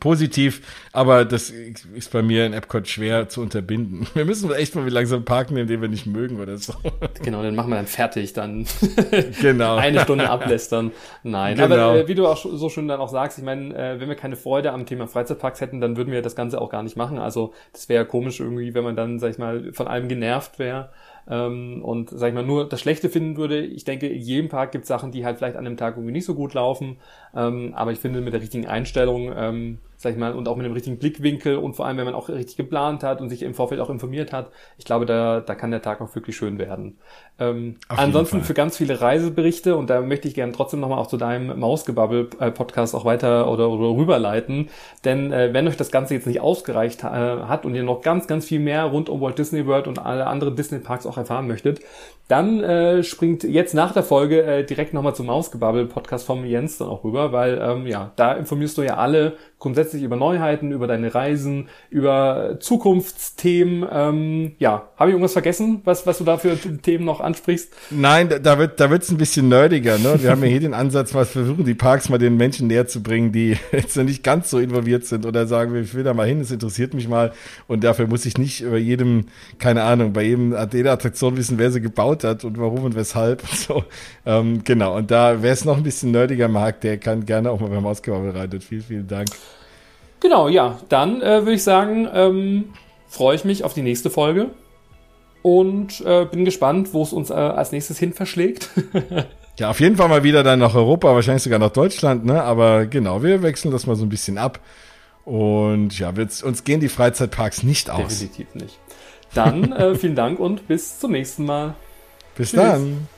positiv, aber das ist bei mir in Epcot schwer zu unterbinden. Wir müssen echt mal wie langsam parken, den wir nicht mögen oder so. Genau, den machen wir dann fertig, dann genau. eine Stunde ablästern. Nein, genau. aber äh, wie du auch so schön dann auch sagst, ich meine, äh, wenn wir keine Freude am Thema Freizeitparks hätten, dann würden wir das Ganze auch gar nicht machen. Also das wäre komisch irgendwie, wenn man dann, sag ich mal, von allem genervt wäre ähm, und sag ich mal nur das Schlechte finden würde. Ich denke, in jedem Park gibt es Sachen, die halt vielleicht an einem Tag irgendwie nicht so gut laufen. Ähm, aber ich finde mit der richtigen Einstellung ähm, sag ich mal, und auch mit dem richtigen Blickwinkel und vor allem, wenn man auch richtig geplant hat und sich im Vorfeld auch informiert hat, ich glaube, da, da kann der Tag auch wirklich schön werden. Ähm, ansonsten für ganz viele Reiseberichte, und da möchte ich gerne trotzdem nochmal auch zu deinem Mausgebabbel-Podcast auch weiter oder, oder rüberleiten, denn äh, wenn euch das Ganze jetzt nicht ausgereicht äh, hat und ihr noch ganz, ganz viel mehr rund um Walt Disney World und alle anderen Disney-Parks auch erfahren möchtet, dann äh, springt jetzt nach der Folge äh, direkt nochmal zum Mausgebabbel-Podcast vom Jens dann auch rüber, weil ähm, ja, da informierst du ja alle grundsätzlich über Neuheiten, über deine Reisen, über Zukunftsthemen. Ähm, ja, habe ich irgendwas vergessen, was, was du da für Themen noch ansprichst? Nein, da wird da wird's ein bisschen nerdiger. Ne? Wir haben ja hier den Ansatz, was versuchen die Parks mal den Menschen näher zu bringen, die jetzt nicht ganz so involviert sind oder sagen, ich will da mal hin, es interessiert mich mal und dafür muss ich nicht über jedem, keine Ahnung, bei jedem jeder Attraktion wissen, wer sie gebaut hat und warum und weshalb und so. Ähm, genau, und da, wer es noch ein bisschen nerdiger mag, der kann gerne auch mal beim Ausgabe rein. Vielen, vielen Dank. Genau, ja, dann äh, würde ich sagen, ähm, freue ich mich auf die nächste Folge und äh, bin gespannt, wo es uns äh, als nächstes hin verschlägt. ja, auf jeden Fall mal wieder dann nach Europa, wahrscheinlich sogar nach Deutschland, ne? Aber genau, wir wechseln das mal so ein bisschen ab. Und ja, uns gehen die Freizeitparks nicht aus. Definitiv nicht. Dann äh, vielen Dank und bis zum nächsten Mal. Bis Tschüss. dann.